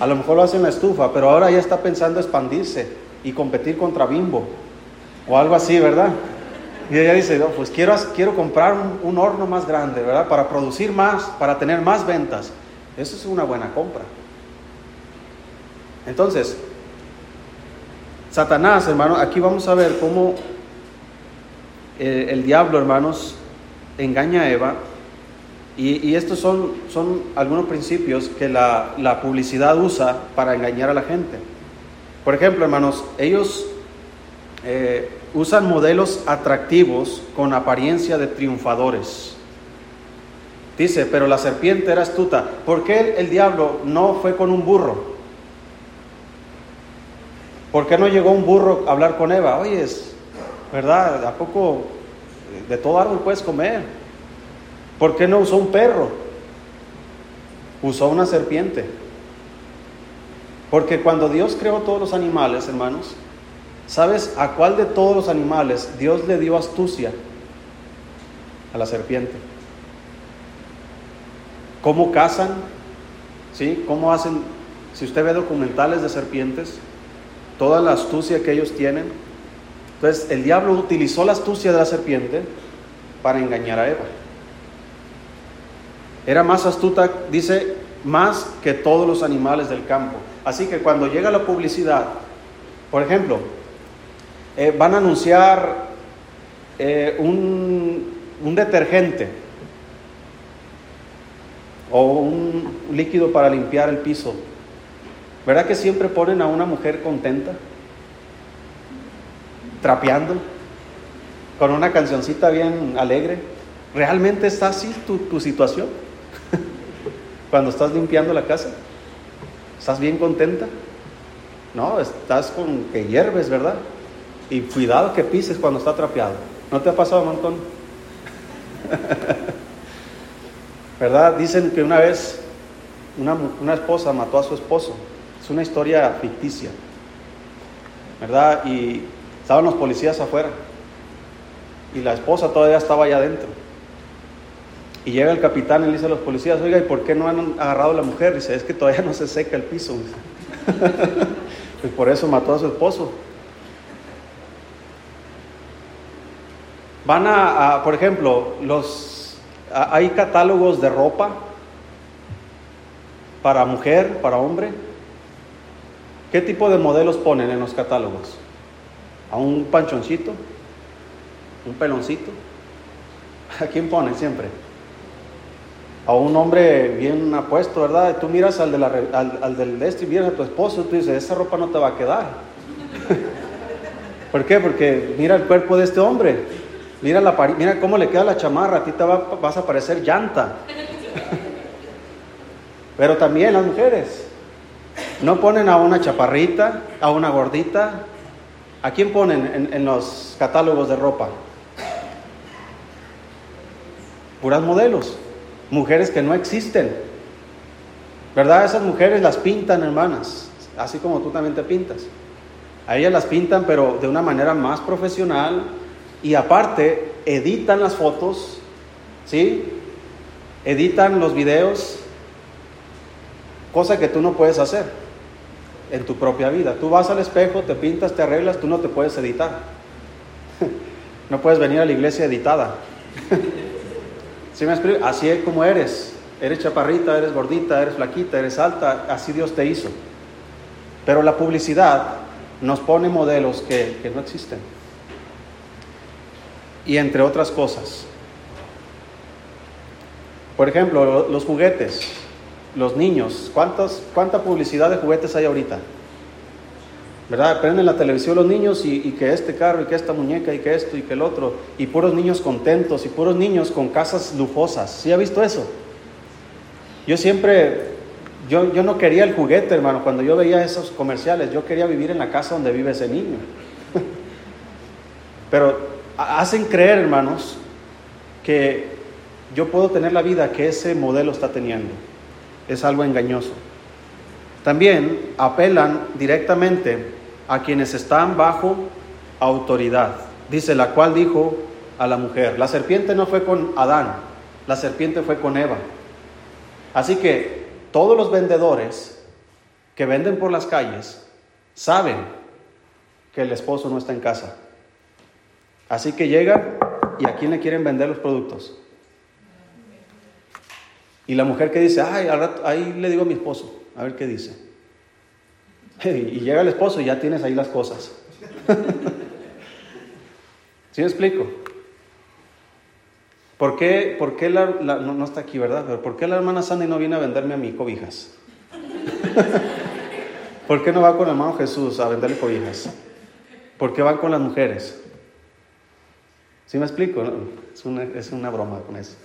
A lo mejor lo hace en la estufa, pero ahora ya está pensando expandirse y competir contra Bimbo o algo así, ¿verdad? Y ella dice, pues quiero, quiero comprar un, horno más grande, ¿verdad? Para producir más, para tener más ventas. Eso es una buena compra. Entonces, Satanás, hermano, aquí vamos a ver cómo eh, el diablo, hermanos, engaña a Eva. Y, estos son, son algunos principios que la, la publicidad usa para engañar a la gente. Por ejemplo, hermanos, ellos eh, usan modelos atractivos con apariencia de triunfadores. Dice, pero la serpiente era astuta. ¿Por qué el, diablo no fue con un burro? ¿Por qué no llegó un burro a hablar con Eva? Oye, ¿verdad? ¿A poco de todo árbol puedes comer? ¿Por qué no usó un perro? Usó una serpiente. Porque cuando Dios creó todos los animales, hermanos, ¿Sabes a cuál de todos los animales Dios le dio astucia? A la serpiente. ¿Cómo cazan? ¿Sí? ¿Cómo hacen Si usted ve documentales de serpientes, toda la astucia que ellos tienen, entonces el diablo utilizó la astucia de la serpiente para engañar a Eva. Era más astuta, dice, más que todos los animales del campo. Así que cuando llega la publicidad, por ejemplo, eh, van a anunciar eh, un, un detergente o un líquido para limpiar el piso. ¿Verdad que siempre ponen a una mujer contenta? Trapeando, con una cancioncita bien alegre. ¿Realmente está así tu, tu situación? Cuando estás limpiando la casa, ¿estás bien contenta? No, estás con que hierves, ¿verdad? Y cuidado que pises cuando está trapeado. ¿No te ha pasado, montón? [laughs] ¿Verdad? Dicen que una vez una, una, esposa mató a su esposo. Es una historia ficticia. ¿Verdad? Y estaban los policías afuera. Y la esposa todavía estaba allá adentro. Y llega el capitán y le dice a los policías, oiga, ¿y por qué no han agarrado a la mujer? Dice, es que todavía no se seca el piso. [laughs] pues por eso mató a su esposo. Van a, por ejemplo, los, hay catálogos de ropa para mujer, para hombre. ¿Qué tipo de modelos ponen en los catálogos? ¿A un panchoncito? ¿Un peloncito? [laughs] ¿A quién ponen siempre? A un hombre bien apuesto, ¿verdad? Tú miras al, de la, al, al del este y miras a tu esposo y tú dices, esa ropa no te va a quedar. [laughs] ¿Por qué? Porque mira el cuerpo de este hombre, mira, la, mira cómo le queda la chamarra, a ti te va, vas a parecer llanta. [laughs] Pero también las mujeres, no ponen a una chaparrita, a una gordita. ¿A quién ponen en, en los catálogos de ropa? Puras modelos mujeres que no existen. ¿Verdad? Esas mujeres las pintan, hermanas, así como tú también te pintas. A ellas las pintan, pero de una manera más profesional y aparte editan las fotos, ¿sí? Editan los videos, cosa que tú no puedes hacer en tu propia vida. Tú vas al espejo, te pintas, te arreglas, tú no te puedes editar. [laughs] No puedes venir a la iglesia editada. [laughs] ¿Sí me explico? Así es como eres. Eres chaparrita, eres gordita, eres flaquita, eres alta, así Dios te hizo. Pero la publicidad nos pone modelos que, que no existen. Y entre otras cosas. Por ejemplo, los juguetes, los niños. ¿Cuántas, ¿Cuánta publicidad de juguetes hay ahorita? ¿Verdad? Prenden la televisión los niños y, que este carro y que esta muñeca y que esto y que el otro, y puros niños contentos y puros niños con casas lujosas. ¿Sí ha visto eso? Yo siempre, yo, yo no quería el juguete, hermano, cuando yo veía esos comerciales, yo quería vivir en la casa donde vive ese niño. [laughs] Pero hacen creer, hermanos, que yo puedo tener la vida que ese modelo está teniendo. Es algo engañoso. También apelan directamente a quienes están bajo autoridad. Dice, la cual dijo a la mujer, la serpiente no fue con Adán, la serpiente fue con Eva. Así que todos los vendedores que venden por las calles saben que el esposo no está en casa. Así que llegan y a quién le quieren vender los productos. Y la mujer que dice, ay, ahí le digo a mi esposo, a ver qué dice. [laughs] Y llega el esposo y ya tienes ahí las cosas. [laughs] ¿Sí me explico? ¿Por qué, por qué la, no, está aquí, verdad? ¿por qué la hermana Sandy no viene a venderme a mí cobijas? [laughs] ¿Por qué no va con el hermano Jesús a venderle cobijas? ¿Por qué van con las mujeres? ¿Sí me explico? Es, una, es una broma con eso.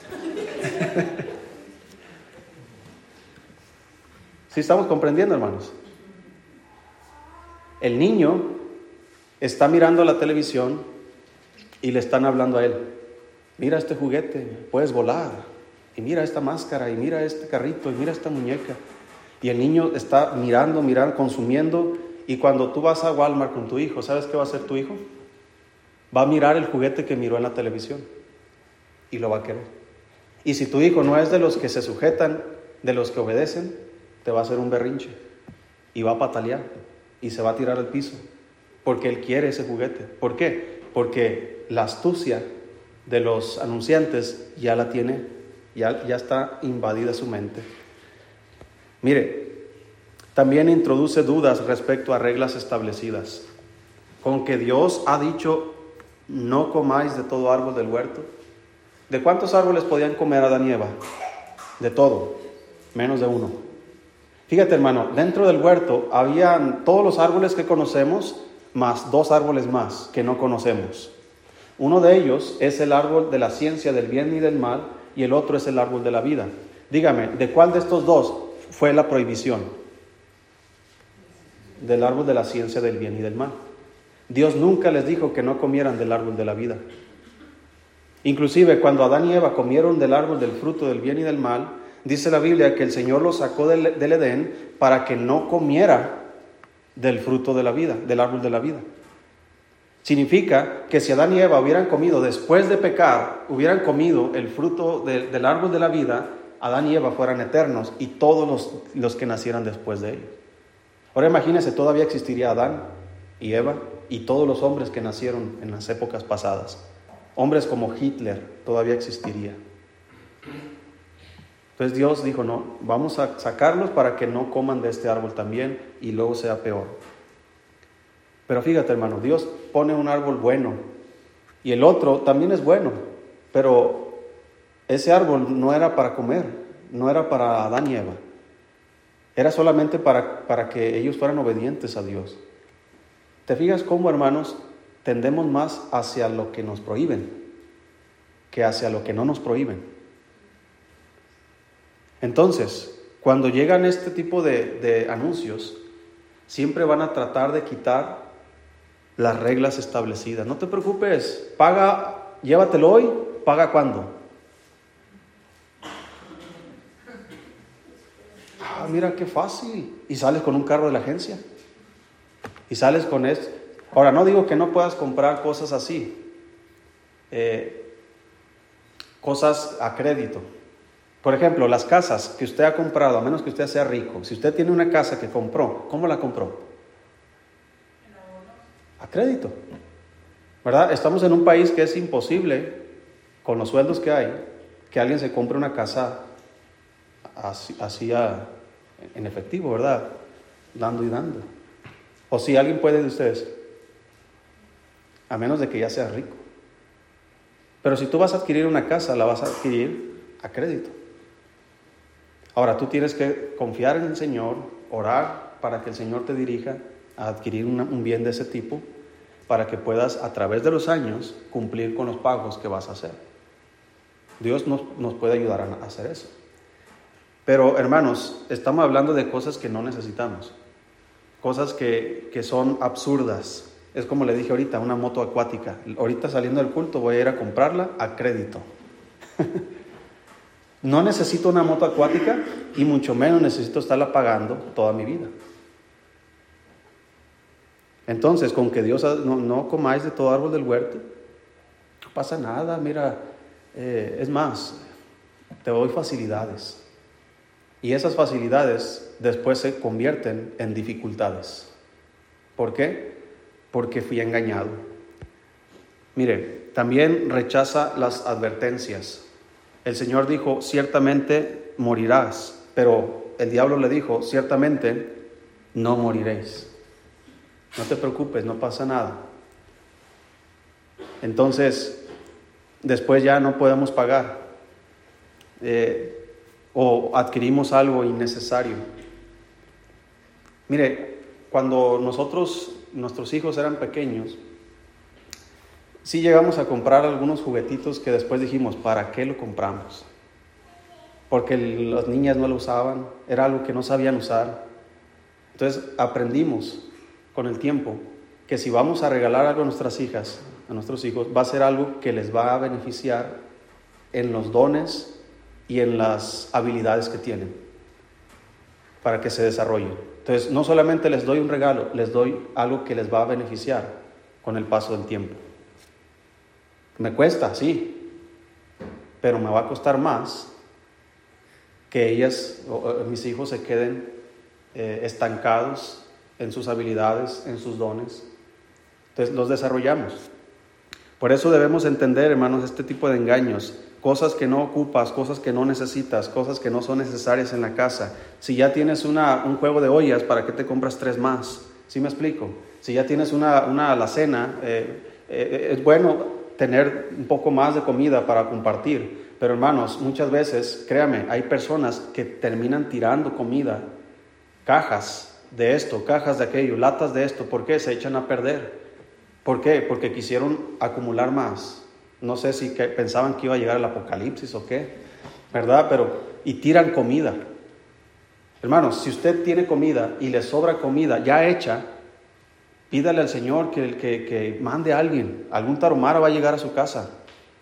¿Sí estamos comprendiendo, hermanos? El niño está mirando la televisión y le están hablando a él. Mira este juguete, puedes volar. Y mira esta máscara, y mira este carrito, y mira esta muñeca. Y el niño está mirando, mirando, consumiendo. Y cuando tú vas a Walmart con tu hijo, ¿sabes qué va a hacer tu hijo? Va a mirar el juguete que miró en la televisión y lo va a querer. Y si tu hijo no es de los que se sujetan, de los que obedecen, te va a hacer un berrinche. y va a patalear y se va a tirar al piso porque él quiere ese juguete. ¿Por qué? Porque la astucia de los anunciantes ya la tiene, ya, ya está invadida su mente. Mire, también introduce dudas respecto a reglas establecidas. Con que Dios ha dicho, no comáis de todo árbol del huerto. ¿De cuántos árboles podían comer Adán y Eva? De todo, menos de uno. Fíjate hermano, dentro del huerto habían todos los árboles que conocemos, más dos árboles más que no conocemos. Uno de ellos es el árbol de la ciencia del bien y del mal y el otro es el árbol de la vida. Dígame, ¿de cuál de estos dos fue la prohibición? Del árbol de la ciencia del bien y del mal. Dios nunca les dijo que no comieran del árbol de la vida. Inclusive cuando Adán y Eva comieron del árbol del fruto del bien y del mal, dice la Biblia que el Señor los sacó del, del Edén para que no comiera del fruto de la vida, del árbol de la vida. Significa que si Adán y Eva hubieran comido después de pecar, hubieran comido el fruto del árbol de la vida, Adán y Eva fueran eternos y todos los, los que nacieran después de ellos. Ahora imagínense, todavía existiría Adán y Eva y todos los hombres que nacieron en las épocas pasadas. Hombres como Hitler todavía existiría. Entonces Dios dijo, no, vamos a sacarlos para que no coman de este árbol también y luego sea peor. Pero fíjate hermano, Dios pone un árbol bueno y el otro también es bueno, pero ese árbol no era para comer, no era para Adán y Eva, era solamente para, para que ellos fueran obedientes a Dios. ¿Te fijas cómo hermanos tendemos más hacia lo que nos prohíben que hacia lo que no nos prohíben? Entonces, cuando llegan este tipo de, anuncios, siempre van a tratar de quitar las reglas establecidas. No te preocupes, paga, llévatelo hoy, paga cuándo. Ah, mira qué fácil. Y sales con un carro de la agencia. Y sales con esto. Ahora, no digo que no puedas comprar cosas así. Eh, cosas a crédito. Por ejemplo, las casas que usted ha comprado, a menos que usted sea rico, si usted tiene una casa que compró, ¿cómo la compró? A crédito. ¿Verdad? Estamos en un país que es imposible, con los sueldos que hay, que alguien se compre una casa así, en efectivo, ¿verdad? Dando y dando. O si alguien puede de ustedes, a menos de que ya sea rico. Pero si tú vas a adquirir una casa, la vas a adquirir a crédito. Ahora tú tienes que confiar en el Señor, orar para que el Señor te dirija a adquirir un bien de ese tipo, para que puedas a través de los años cumplir con los pagos que vas a hacer. Dios nos, puede ayudar a hacer eso. Pero hermanos, estamos hablando de cosas que no necesitamos, cosas que, que son absurdas. Es como le dije ahorita, una moto acuática. Ahorita saliendo del culto voy a ir a comprarla a crédito. [laughs] No necesito una moto acuática y mucho menos necesito estarla pagando toda mi vida. Entonces, con que Dios no, comáis de todo árbol del huerto, no pasa nada, mira, eh, es más, te doy facilidades. Y esas facilidades después se convierten en dificultades. ¿Por qué? Porque fui engañado. Mire, también rechaza las advertencias. El Señor dijo, ciertamente morirás, pero el diablo le dijo, ciertamente no moriréis. No te preocupes, no pasa nada. Entonces, después ya no podemos pagar eh, o adquirimos algo innecesario. Mire, cuando nosotros, nuestros hijos eran pequeños, sí llegamos a comprar algunos juguetitos que después dijimos, ¿para qué lo compramos? Porque las niñas no lo usaban, era algo que no sabían usar. Entonces aprendimos con el tiempo que si vamos a regalar algo a nuestras hijas, a nuestros hijos, va a ser algo que les va a beneficiar en los dones y en las habilidades que tienen para que se desarrollen. Entonces, no solamente les doy un regalo, les doy algo que les va a beneficiar con el paso del tiempo. Me cuesta, sí, pero me va a costar más que ellas, o, mis hijos se queden eh, estancados en sus habilidades, en sus dones. Entonces los desarrollamos. Por eso debemos entender, hermanos, este tipo de engaños, cosas que no ocupas, cosas que no necesitas, cosas que no son necesarias en la casa. Si ya tienes una, un juego de ollas, ¿para qué te compras tres más? ¿Sí me explico? Si ya tienes una, una alacena, eh, eh, es bueno tener un poco más de comida para compartir. Pero hermanos, muchas veces, créame, hay personas que terminan tirando comida, cajas de esto, cajas de aquello, latas de esto, ¿por qué? Se echan a perder. ¿Por qué? Porque quisieron acumular más. No sé si pensaban que iba a llegar el apocalipsis o qué, ¿verdad? Pero, y tiran comida. Hermanos, si usted tiene comida y le sobra comida ya hecha, pídale al Señor que, que, que mande a alguien. Algún taromara va a llegar a su casa.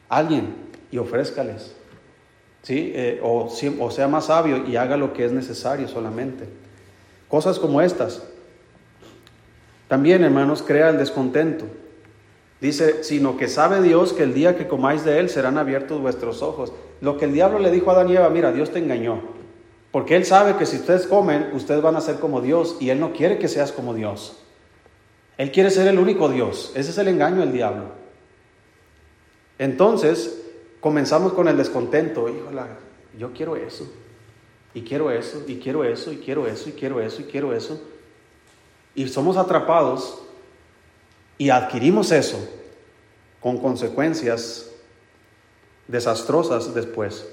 Alguien y ofrézcales. ¿Sí? Eh, o, sea más sabio y haga lo que es necesario solamente. Cosas como estas. También, hermanos, crea el descontento. Dice, sino que sabe Dios que el día que comáis de él serán abiertos vuestros ojos. Lo que el diablo le dijo a Adán mira, Dios te engañó. Porque él sabe que si ustedes comen, ustedes van a ser como Dios y él no quiere que seas como Dios. Él quiere ser el único Dios. Ese es el engaño del diablo. Entonces, comenzamos con el descontento. Híjole, yo quiero eso, y quiero eso, y quiero eso, y quiero eso, y quiero eso, y quiero eso. Y somos atrapados y adquirimos eso con consecuencias desastrosas después.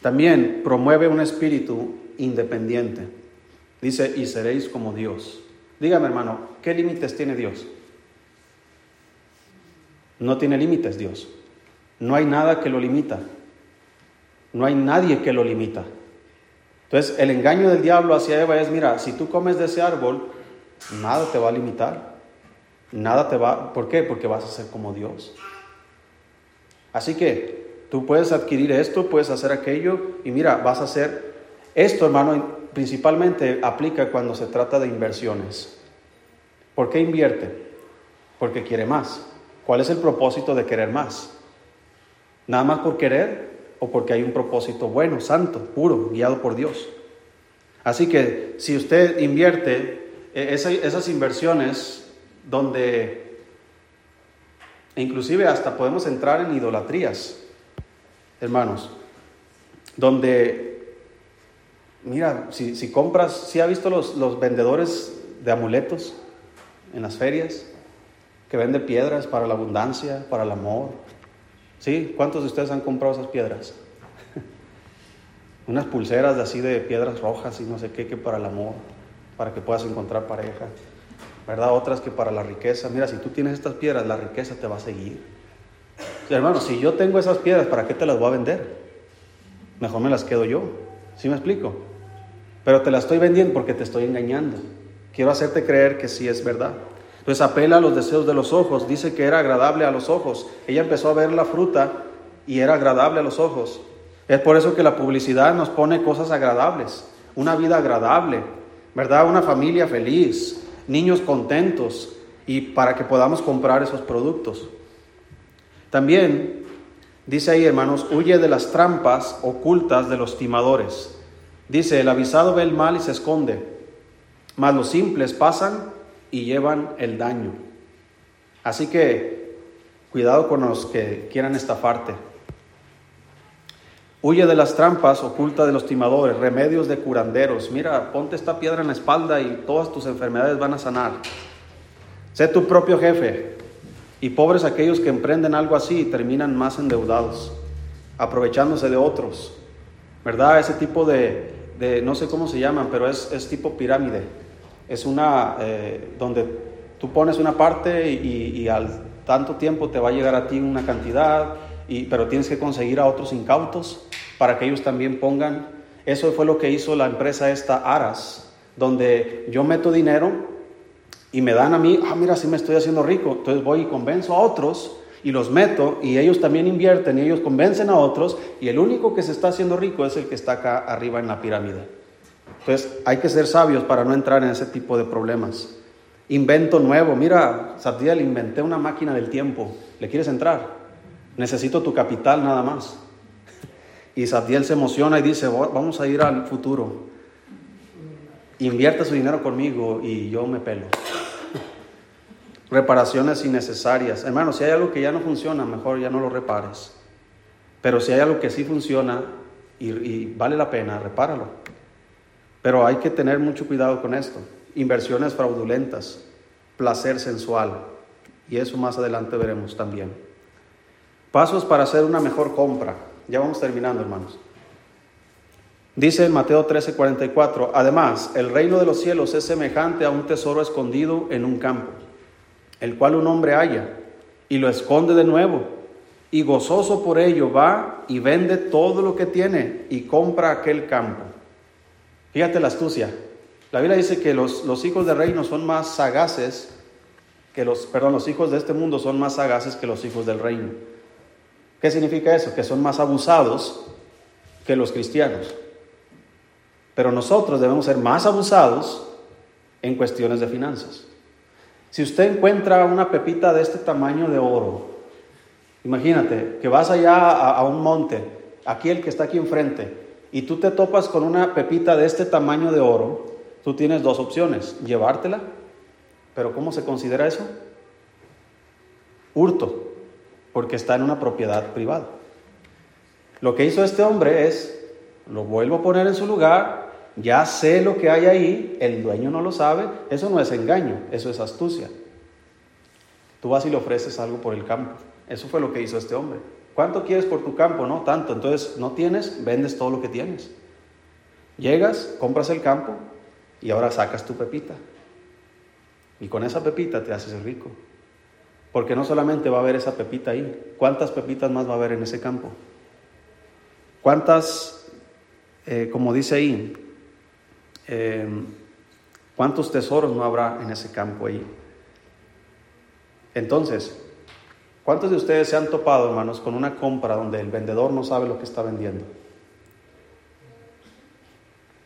También promueve un espíritu independiente. Dice, y seréis como Dios. Dígame hermano, ¿qué límites tiene Dios? No tiene límites Dios. No hay nada que lo limita. No hay nadie que lo limita. Entonces, el engaño del diablo hacia Eva es, mira, si tú comes de ese árbol, nada te va a limitar. Nada te va, ¿por qué? Porque vas a ser como Dios. Así que tú puedes adquirir esto, puedes hacer aquello y mira, vas a hacer esto, hermano, principalmente aplica cuando se trata de inversiones. ¿Por qué invierte? Porque quiere más. ¿Cuál es el propósito de querer más? Nada más por querer o porque hay un propósito bueno, santo, puro, guiado por Dios. Así que si usted invierte eh, esas inversiones donde inclusive hasta podemos entrar en idolatrías, hermanos, donde, mira, si, compras, si ha visto los, vendedores de amuletos en las ferias, que venden piedras para la abundancia, para el amor, ¿Sí? ¿Cuántos de ustedes han comprado esas piedras? [laughs] Unas pulseras de así de piedras rojas y no sé qué, que para el amor, para que puedas encontrar pareja. ¿Verdad? Otras que para la riqueza. Mira, si tú tienes estas piedras, la riqueza te va a seguir. hermano, si yo tengo esas piedras, ¿para qué te las voy a vender? Mejor me las quedo yo. ¿Sí me explico? Pero te las estoy vendiendo porque te estoy engañando. Quiero hacerte creer que sí es verdad. Entonces apela a los deseos de los ojos, dice que era agradable a los ojos. Ella empezó a ver la fruta y era agradable a los ojos. Es por eso que la publicidad nos pone cosas agradables, una vida agradable, ¿verdad? Una familia feliz, niños contentos y para que podamos comprar esos productos. También dice ahí, hermanos, huye de las trampas ocultas de los timadores. Dice, el avisado ve el mal y se esconde, mas los simples pasan y llevan el daño. Así que cuidado con los que quieran estafarte. Huye de las trampas, oculta de los timadores, remedios de curanderos. Mira, ponte esta piedra en la espalda y todas tus enfermedades van a sanar. Sé tu propio jefe. Y pobres aquellos que emprenden algo así y terminan más endeudados, aprovechándose de otros. ¿Verdad? Ese tipo de, de no sé cómo se llaman, pero es, es tipo pirámide es una eh, donde tú pones una parte y, al tanto tiempo te va a llegar a ti una cantidad, y, pero tienes que conseguir a otros incautos para que ellos también pongan. Eso fue lo que hizo la empresa esta Aras, donde yo meto dinero y me dan a mí, ah, mira, sí me estoy haciendo rico, entonces voy y convenzo a otros y los meto y ellos también invierten y ellos convencen a otros y el único que se está haciendo rico es el que está acá arriba en la pirámide. Entonces hay que ser sabios para no entrar en ese tipo de problemas. Invento nuevo. Mira, Sabdiel, inventé una máquina del tiempo. ¿Le quieres entrar? Necesito tu capital nada más. Y Sabdiel se emociona y dice, vamos a ir al futuro. invierte su dinero conmigo y yo me pelo. Reparaciones innecesarias. Hermano, si hay algo que ya no funciona, mejor ya no lo repares. Pero si hay algo que sí funciona y, y vale la pena, repáralo. Pero hay que tener mucho cuidado con esto. Inversiones fraudulentas, placer sensual. Y eso más adelante veremos también. Pasos para hacer una mejor compra. Ya vamos terminando, hermanos. Dice Mateo 13:44, además, el reino de los cielos es semejante a un tesoro escondido en un campo, el cual un hombre halla y lo esconde de nuevo, y gozoso por ello va y vende todo lo que tiene y compra aquel campo. Fíjate la astucia. La Biblia dice que los, los hijos del reino son más sagaces que los, perdón, los hijos de este mundo son más sagaces que los hijos del reino. ¿Qué significa eso? Que son más abusados que los cristianos. Pero nosotros debemos ser más abusados en cuestiones de finanzas. Si usted encuentra una pepita de este tamaño de oro, imagínate que vas allá a, un monte, aquí el que está aquí enfrente, y tú te topas con una pepita de este tamaño de oro, tú tienes dos opciones, llevártela, pero ¿cómo se considera eso? Hurto, porque está en una propiedad privada. Lo que hizo este hombre es, lo vuelvo a poner en su lugar, ya sé lo que hay ahí, el dueño no lo sabe, eso no es engaño, eso es astucia. Tú vas y le ofreces algo por el campo. Eso fue lo que hizo este hombre. ¿Cuánto quieres por tu campo? No, tanto. Entonces, no tienes, vendes todo lo que tienes. Llegas, compras el campo y ahora sacas tu pepita. Y con esa pepita te haces rico. Porque no solamente va a haber esa pepita ahí, ¿cuántas pepitas más va a haber en ese campo? ¿Cuántas, eh, como dice ahí, Em, ¿Cuántos tesoros no habrá en ese campo ahí? Entonces, ¿cuántos de ustedes se han topado, hermanos, con una compra donde el vendedor no sabe lo que está vendiendo?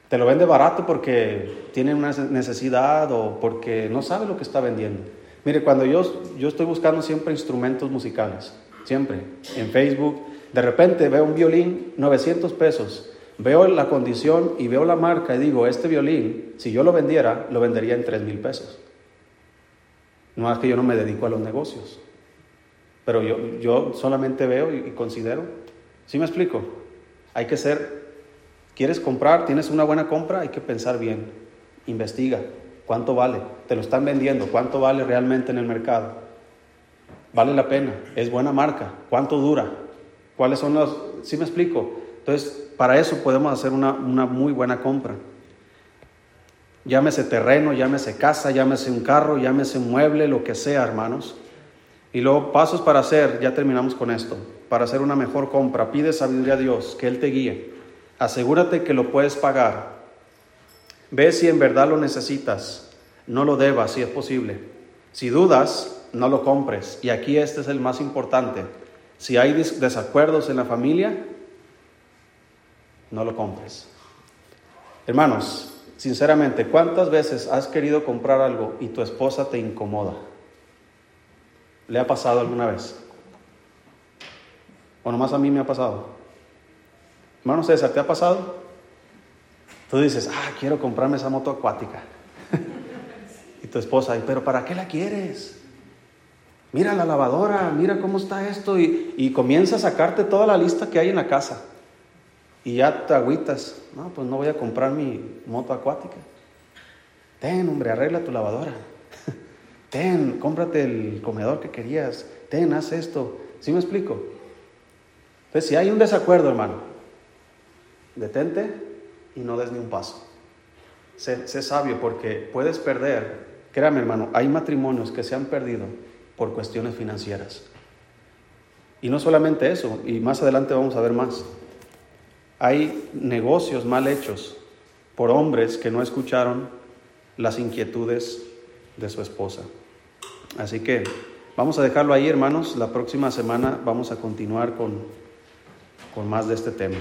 Te lo vende barato porque tiene una necesidad o porque no sabe lo que está vendiendo. Mire, cuando yo, yo estoy buscando siempre instrumentos musicales, siempre, en Facebook, de repente veo un violín, 900 pesos, Veo la condición y veo la marca y digo, este violín, si yo lo vendiera, lo vendería en 3 mil pesos. No es que yo no me dedico a los negocios, pero yo, yo solamente veo y, considero. ¿Sí me explico? Hay que ser, quieres comprar, tienes una buena compra, hay que pensar bien, investiga, cuánto vale, te lo están vendiendo, cuánto vale realmente en el mercado. Vale la pena, es buena marca, cuánto dura, cuáles son los, ¿sí me explico? Entonces, para eso podemos hacer una, muy buena compra. Llámese terreno, llámese casa, llámese un carro, llámese un mueble, lo que sea, hermanos. Y luego pasos para hacer, ya terminamos con esto, para hacer una mejor compra. Pide sabiduría a Dios, que Él te guíe. Asegúrate que lo puedes pagar. Ve si en verdad lo necesitas. No lo debas si es posible. Si dudas, no lo compres. Y aquí este es el más importante. Si hay desacuerdos en la familia, no lo compres. Hermanos, sinceramente, ¿cuántas veces has querido comprar algo y tu esposa te incomoda? ¿Le ha pasado alguna vez? ¿O nomás a mí me ha pasado? Hermano César, ¿te ha pasado? Tú dices, ah, quiero comprarme esa moto acuática. [laughs] y tu esposa, pero ¿para qué la quieres? Mira la lavadora, mira cómo está esto. Y, y comienza a sacarte toda la lista que hay en la casa y ya te agüitas. No, pues no voy a comprar mi moto acuática. Ten, hombre, arregla tu lavadora. [laughs] Ten, cómprate el comedor que querías. Ten, haz esto. ¿Sí me explico? Entonces, si hay un desacuerdo, hermano, detente y no des ni un paso. Sé, sé sabio porque puedes perder. Créame, hermano, hay matrimonios que se han perdido por cuestiones financieras. Y no solamente eso, y más adelante vamos a ver más. Hay negocios mal hechos por hombres que no escucharon las inquietudes de su esposa. Así que vamos a dejarlo ahí, hermanos. La próxima semana vamos a continuar con, con más de este tema.